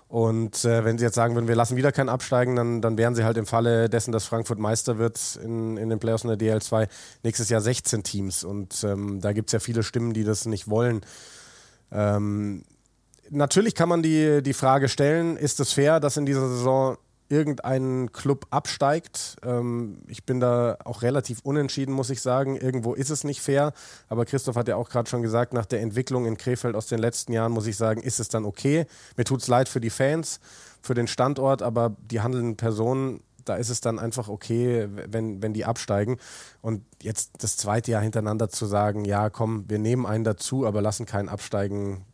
und äh, wenn Sie jetzt sagen würden, wir lassen wieder keinen absteigen, dann, dann wären Sie halt im Falle dessen, dass Frankfurt Meister wird in, in den Playoffs in der DL2 nächstes Jahr 16 Teams. Und ähm, da gibt es ja viele Stimmen, die das nicht wollen. Ähm, natürlich kann man die, die Frage stellen, ist es fair, dass in dieser Saison irgendein Club absteigt. Ähm, ich bin da auch relativ unentschieden, muss ich sagen. Irgendwo ist es nicht fair. Aber Christoph hat ja auch gerade schon gesagt, nach der Entwicklung in Krefeld aus den letzten Jahren, muss ich sagen, ist es dann okay. Mir tut es leid für die Fans, für den Standort, aber die handelnden Personen, da ist es dann einfach okay, wenn, wenn die absteigen. Und jetzt das zweite Jahr hintereinander zu sagen, ja, komm, wir nehmen einen dazu, aber lassen keinen absteigen,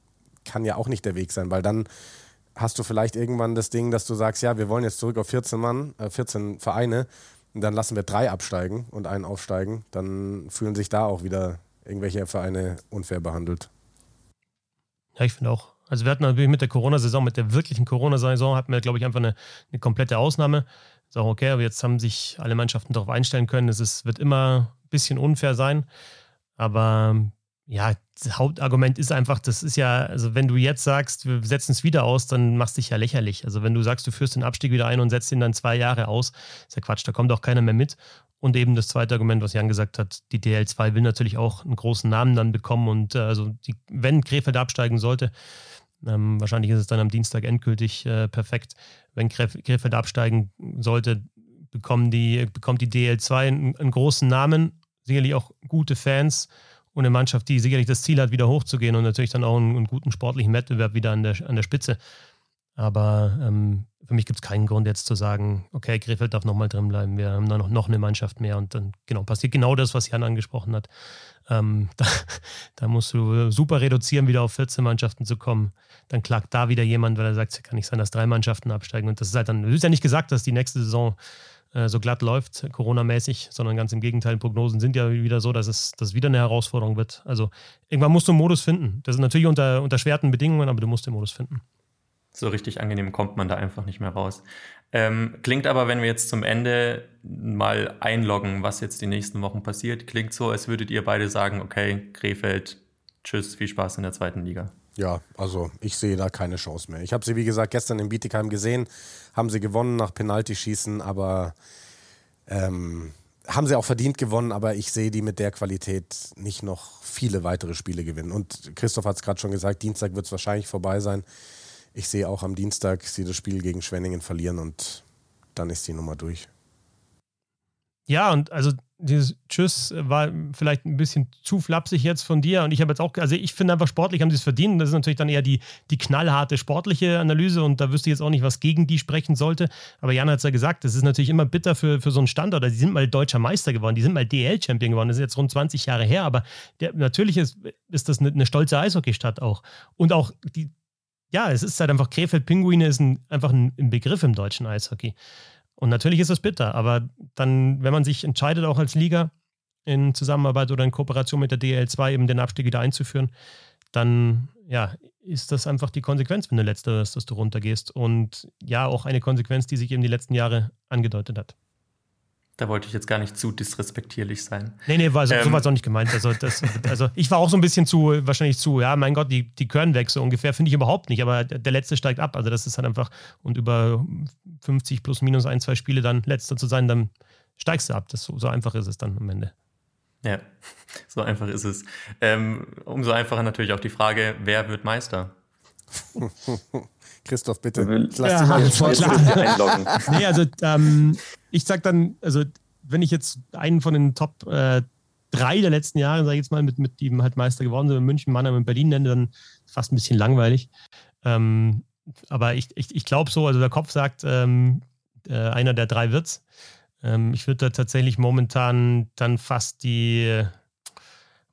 kann ja auch nicht der Weg sein, weil dann hast du vielleicht irgendwann das Ding, dass du sagst, ja, wir wollen jetzt zurück auf 14 Mann, äh, 14 Vereine, und dann lassen wir drei absteigen und einen aufsteigen, dann fühlen sich da auch wieder irgendwelche Vereine unfair behandelt. Ja, ich finde auch. Also wir hatten natürlich mit der Corona-Saison, mit der wirklichen Corona-Saison, hatten wir, glaube ich, einfach eine, eine komplette Ausnahme. Ist auch okay, aber jetzt haben sich alle Mannschaften darauf einstellen können. Es ist, wird immer ein bisschen unfair sein. Aber ja, das Hauptargument ist einfach, das ist ja, also wenn du jetzt sagst, wir setzen es wieder aus, dann machst du dich ja lächerlich. Also wenn du sagst, du führst den Abstieg wieder ein und setzt ihn dann zwei Jahre aus, ist ja Quatsch, da kommt auch keiner mehr mit. Und eben das zweite Argument, was Jan gesagt hat, die DL2 will natürlich auch einen großen Namen dann bekommen und äh, also die, wenn Krefeld absteigen sollte, ähm, wahrscheinlich ist es dann am Dienstag endgültig äh, perfekt, wenn Krefeld absteigen sollte, bekommen die, bekommt die DL2 einen, einen großen Namen, sicherlich auch gute Fans und eine Mannschaft, die sicherlich das Ziel hat, wieder hochzugehen und natürlich dann auch einen, einen guten sportlichen Wettbewerb wieder an der, an der Spitze. Aber ähm, für mich gibt es keinen Grund jetzt zu sagen, okay, Krefeld darf nochmal drin bleiben, wir haben da noch, noch eine Mannschaft mehr und dann genau passiert genau das, was Jan angesprochen hat. Ähm, da, da, musst du super reduzieren, wieder auf 14 Mannschaften zu kommen. Dann klagt da wieder jemand, weil er sagt, es kann nicht sein, dass drei Mannschaften absteigen. Und das ist halt dann, es ist ja nicht gesagt, dass die nächste Saison so glatt läuft, Corona-mäßig, sondern ganz im Gegenteil, Prognosen sind ja wieder so, dass es dass wieder eine Herausforderung wird. Also irgendwann musst du einen Modus finden. Das ist natürlich unter, unter schweren Bedingungen, aber du musst den Modus finden. So richtig angenehm kommt man da einfach nicht mehr raus. Ähm, klingt aber, wenn wir jetzt zum Ende mal einloggen, was jetzt die nächsten Wochen passiert, klingt so, als würdet ihr beide sagen, okay, Krefeld, tschüss, viel Spaß in der zweiten Liga. Ja, also ich sehe da keine Chance mehr. Ich habe sie, wie gesagt, gestern in Bietigheim gesehen, haben sie gewonnen nach Penaltyschießen, aber ähm, haben sie auch verdient gewonnen, aber ich sehe die mit der Qualität nicht noch viele weitere Spiele gewinnen. Und Christoph hat es gerade schon gesagt, Dienstag wird es wahrscheinlich vorbei sein. Ich sehe auch am Dienstag sie das Spiel gegen Schwenningen verlieren und dann ist die Nummer durch. Ja, und also dieses Tschüss war vielleicht ein bisschen zu flapsig jetzt von dir. Und ich habe jetzt auch, also ich finde einfach sportlich haben sie es verdient. Das ist natürlich dann eher die, die knallharte sportliche Analyse und da wüsste ich jetzt auch nicht, was gegen die sprechen sollte. Aber Jan hat es ja gesagt, das ist natürlich immer bitter für, für so einen Standort. Also die sind mal deutscher Meister geworden, die sind mal DL-Champion geworden. Das ist jetzt rund 20 Jahre her, aber der, natürlich ist, ist das eine, eine stolze Eishockeystadt auch. Und auch die, ja, es ist halt einfach Krefeld-Pinguine ist ein, einfach ein, ein Begriff im deutschen Eishockey. Und natürlich ist es bitter, aber dann, wenn man sich entscheidet, auch als Liga in Zusammenarbeit oder in Kooperation mit der DL2 eben den Abstieg wieder einzuführen, dann ja, ist das einfach die Konsequenz, wenn du letzter wirst, dass du runtergehst. Und ja, auch eine Konsequenz, die sich eben die letzten Jahre angedeutet hat. Da wollte ich jetzt gar nicht zu disrespektierlich sein. Nee, nee, war, so, ähm. so war es auch nicht gemeint. Also, das, also ich war auch so ein bisschen zu, wahrscheinlich zu, ja, mein Gott, die, die können weg so ungefähr, finde ich überhaupt nicht. Aber der letzte steigt ab. Also das ist halt einfach, und über 50 plus minus ein, zwei Spiele dann letzter zu sein, dann steigst du ab. Das, so, so einfach ist es dann am Ende. Ja, so einfach ist es. Ähm, umso einfacher natürlich auch die Frage, wer wird Meister? Christoph, bitte. Lass ja, mal jetzt einloggen. Nee, also ähm, ich sag dann, also wenn ich jetzt einen von den Top äh, drei der letzten Jahre, sage ich jetzt mal, mit, mit die halt Meister geworden sind, in München, Mannheim und Berlin nenne, dann fast ein bisschen langweilig. Ähm, aber ich, ich, ich glaube so, also der Kopf sagt, ähm, äh, einer der drei wird's. Ähm, ich würde da tatsächlich momentan dann fast die,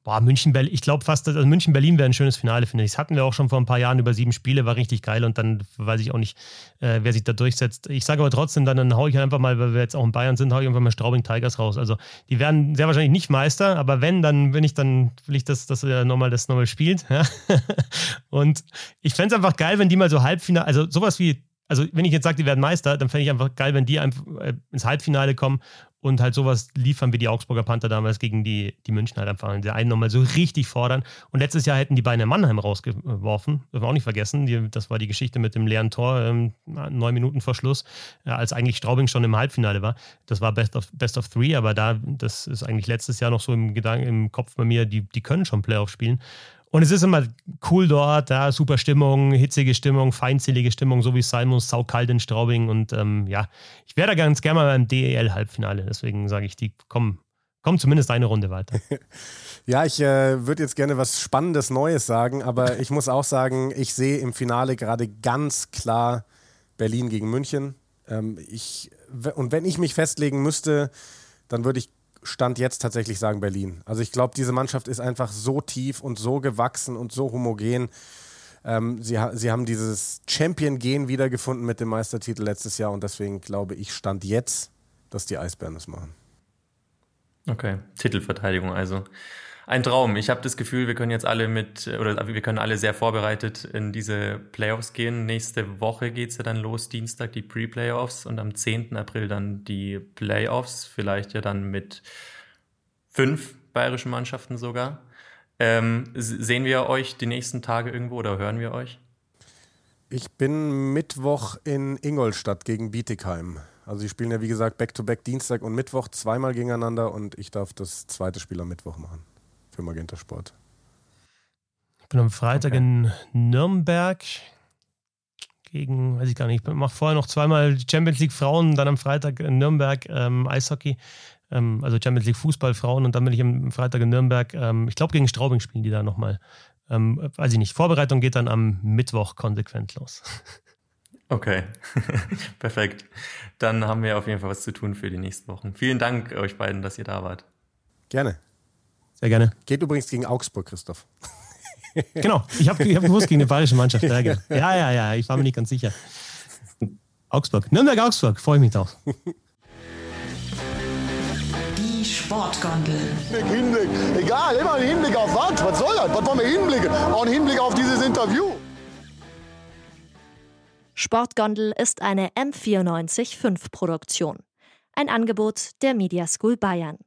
Boah, München, Berlin, ich glaube fast, also München, Berlin wäre ein schönes Finale, finde ich. Das hatten wir auch schon vor ein paar Jahren über sieben Spiele, war richtig geil und dann weiß ich auch nicht, äh, wer sich da durchsetzt. Ich sage aber trotzdem, dann, dann haue ich einfach mal, weil wir jetzt auch in Bayern sind, haue ich einfach mal Straubing Tigers raus. Also die werden sehr wahrscheinlich nicht Meister, aber wenn, dann bin ich dann, will ich, dass, dass er nochmal das nochmal spielt. Ja? und ich fände es einfach geil, wenn die mal so Halbfinale, also sowas wie also wenn ich jetzt sage, die werden Meister, dann fände ich einfach geil, wenn die einfach äh, ins Halbfinale kommen und halt sowas liefern wie die Augsburger Panther damals gegen die, die München halt einfach. Der einen nochmal so richtig fordern. Und letztes Jahr hätten die Beine Mannheim rausgeworfen. Dürfen wir auch nicht vergessen. Die, das war die Geschichte mit dem leeren Tor, ähm, neun Minuten vor Schluss, äh, als eigentlich Straubing schon im Halbfinale war. Das war Best of, Best of Three, aber da, das ist eigentlich letztes Jahr noch so im Gedanken, im Kopf bei mir, die, die können schon Playoff spielen. Und es ist immer cool dort, ja, super Stimmung, hitzige Stimmung, feindselige Stimmung, so wie es sein muss, saukalt in Straubing. Und ähm, ja, ich wäre da ganz gerne mal beim DEL-Halbfinale. Deswegen sage ich, die kommen, kommen zumindest eine Runde weiter. Ja, ich äh, würde jetzt gerne was Spannendes Neues sagen, aber ich muss auch sagen, ich sehe im Finale gerade ganz klar Berlin gegen München. Ähm, ich, und wenn ich mich festlegen müsste, dann würde ich Stand jetzt tatsächlich sagen Berlin. Also ich glaube, diese Mannschaft ist einfach so tief und so gewachsen und so homogen. Ähm, sie, sie haben dieses Champion-Gen wiedergefunden mit dem Meistertitel letztes Jahr und deswegen glaube ich, Stand jetzt, dass die Eisbären das machen. Okay, Titelverteidigung also. Ein Traum. Ich habe das Gefühl, wir können jetzt alle mit, oder wir können alle sehr vorbereitet in diese Playoffs gehen. Nächste Woche geht es ja dann los, Dienstag die Pre-Playoffs und am 10. April dann die Playoffs. Vielleicht ja dann mit fünf bayerischen Mannschaften sogar. Ähm, sehen wir euch die nächsten Tage irgendwo oder hören wir euch? Ich bin Mittwoch in Ingolstadt gegen Bietigheim. Also sie spielen ja wie gesagt Back-to-Back -back Dienstag und Mittwoch zweimal gegeneinander und ich darf das zweite Spiel am Mittwoch machen für Magenta Sport. Ich bin am Freitag okay. in Nürnberg gegen, weiß ich gar nicht, ich mache vorher noch zweimal die Champions League Frauen, dann am Freitag in Nürnberg ähm, Eishockey, ähm, also Champions League Fußball Frauen und dann bin ich am Freitag in Nürnberg, ähm, ich glaube gegen Straubing spielen die da nochmal. Ähm, weiß ich nicht, Vorbereitung geht dann am Mittwoch konsequent los. Okay, perfekt. Dann haben wir auf jeden Fall was zu tun für die nächsten Wochen. Vielen Dank euch beiden, dass ihr da wart. Gerne. Sehr gerne. Geht übrigens gegen Augsburg, Christoph. genau, ich habe ich hab gewusst, gegen eine bayerische Mannschaft. Ja, ja, ja, ja, ich war mir nicht ganz sicher. Augsburg. Nürnberg-Augsburg, freue ich mich drauf. Die Sportgondel. Hinblick, egal, immer ein Hinblick auf was? Was soll das? Was wollen wir hinblicken? Auch ein Hinblick auf dieses Interview. Sportgondel ist eine M945 Produktion. Ein Angebot der Media School Bayern.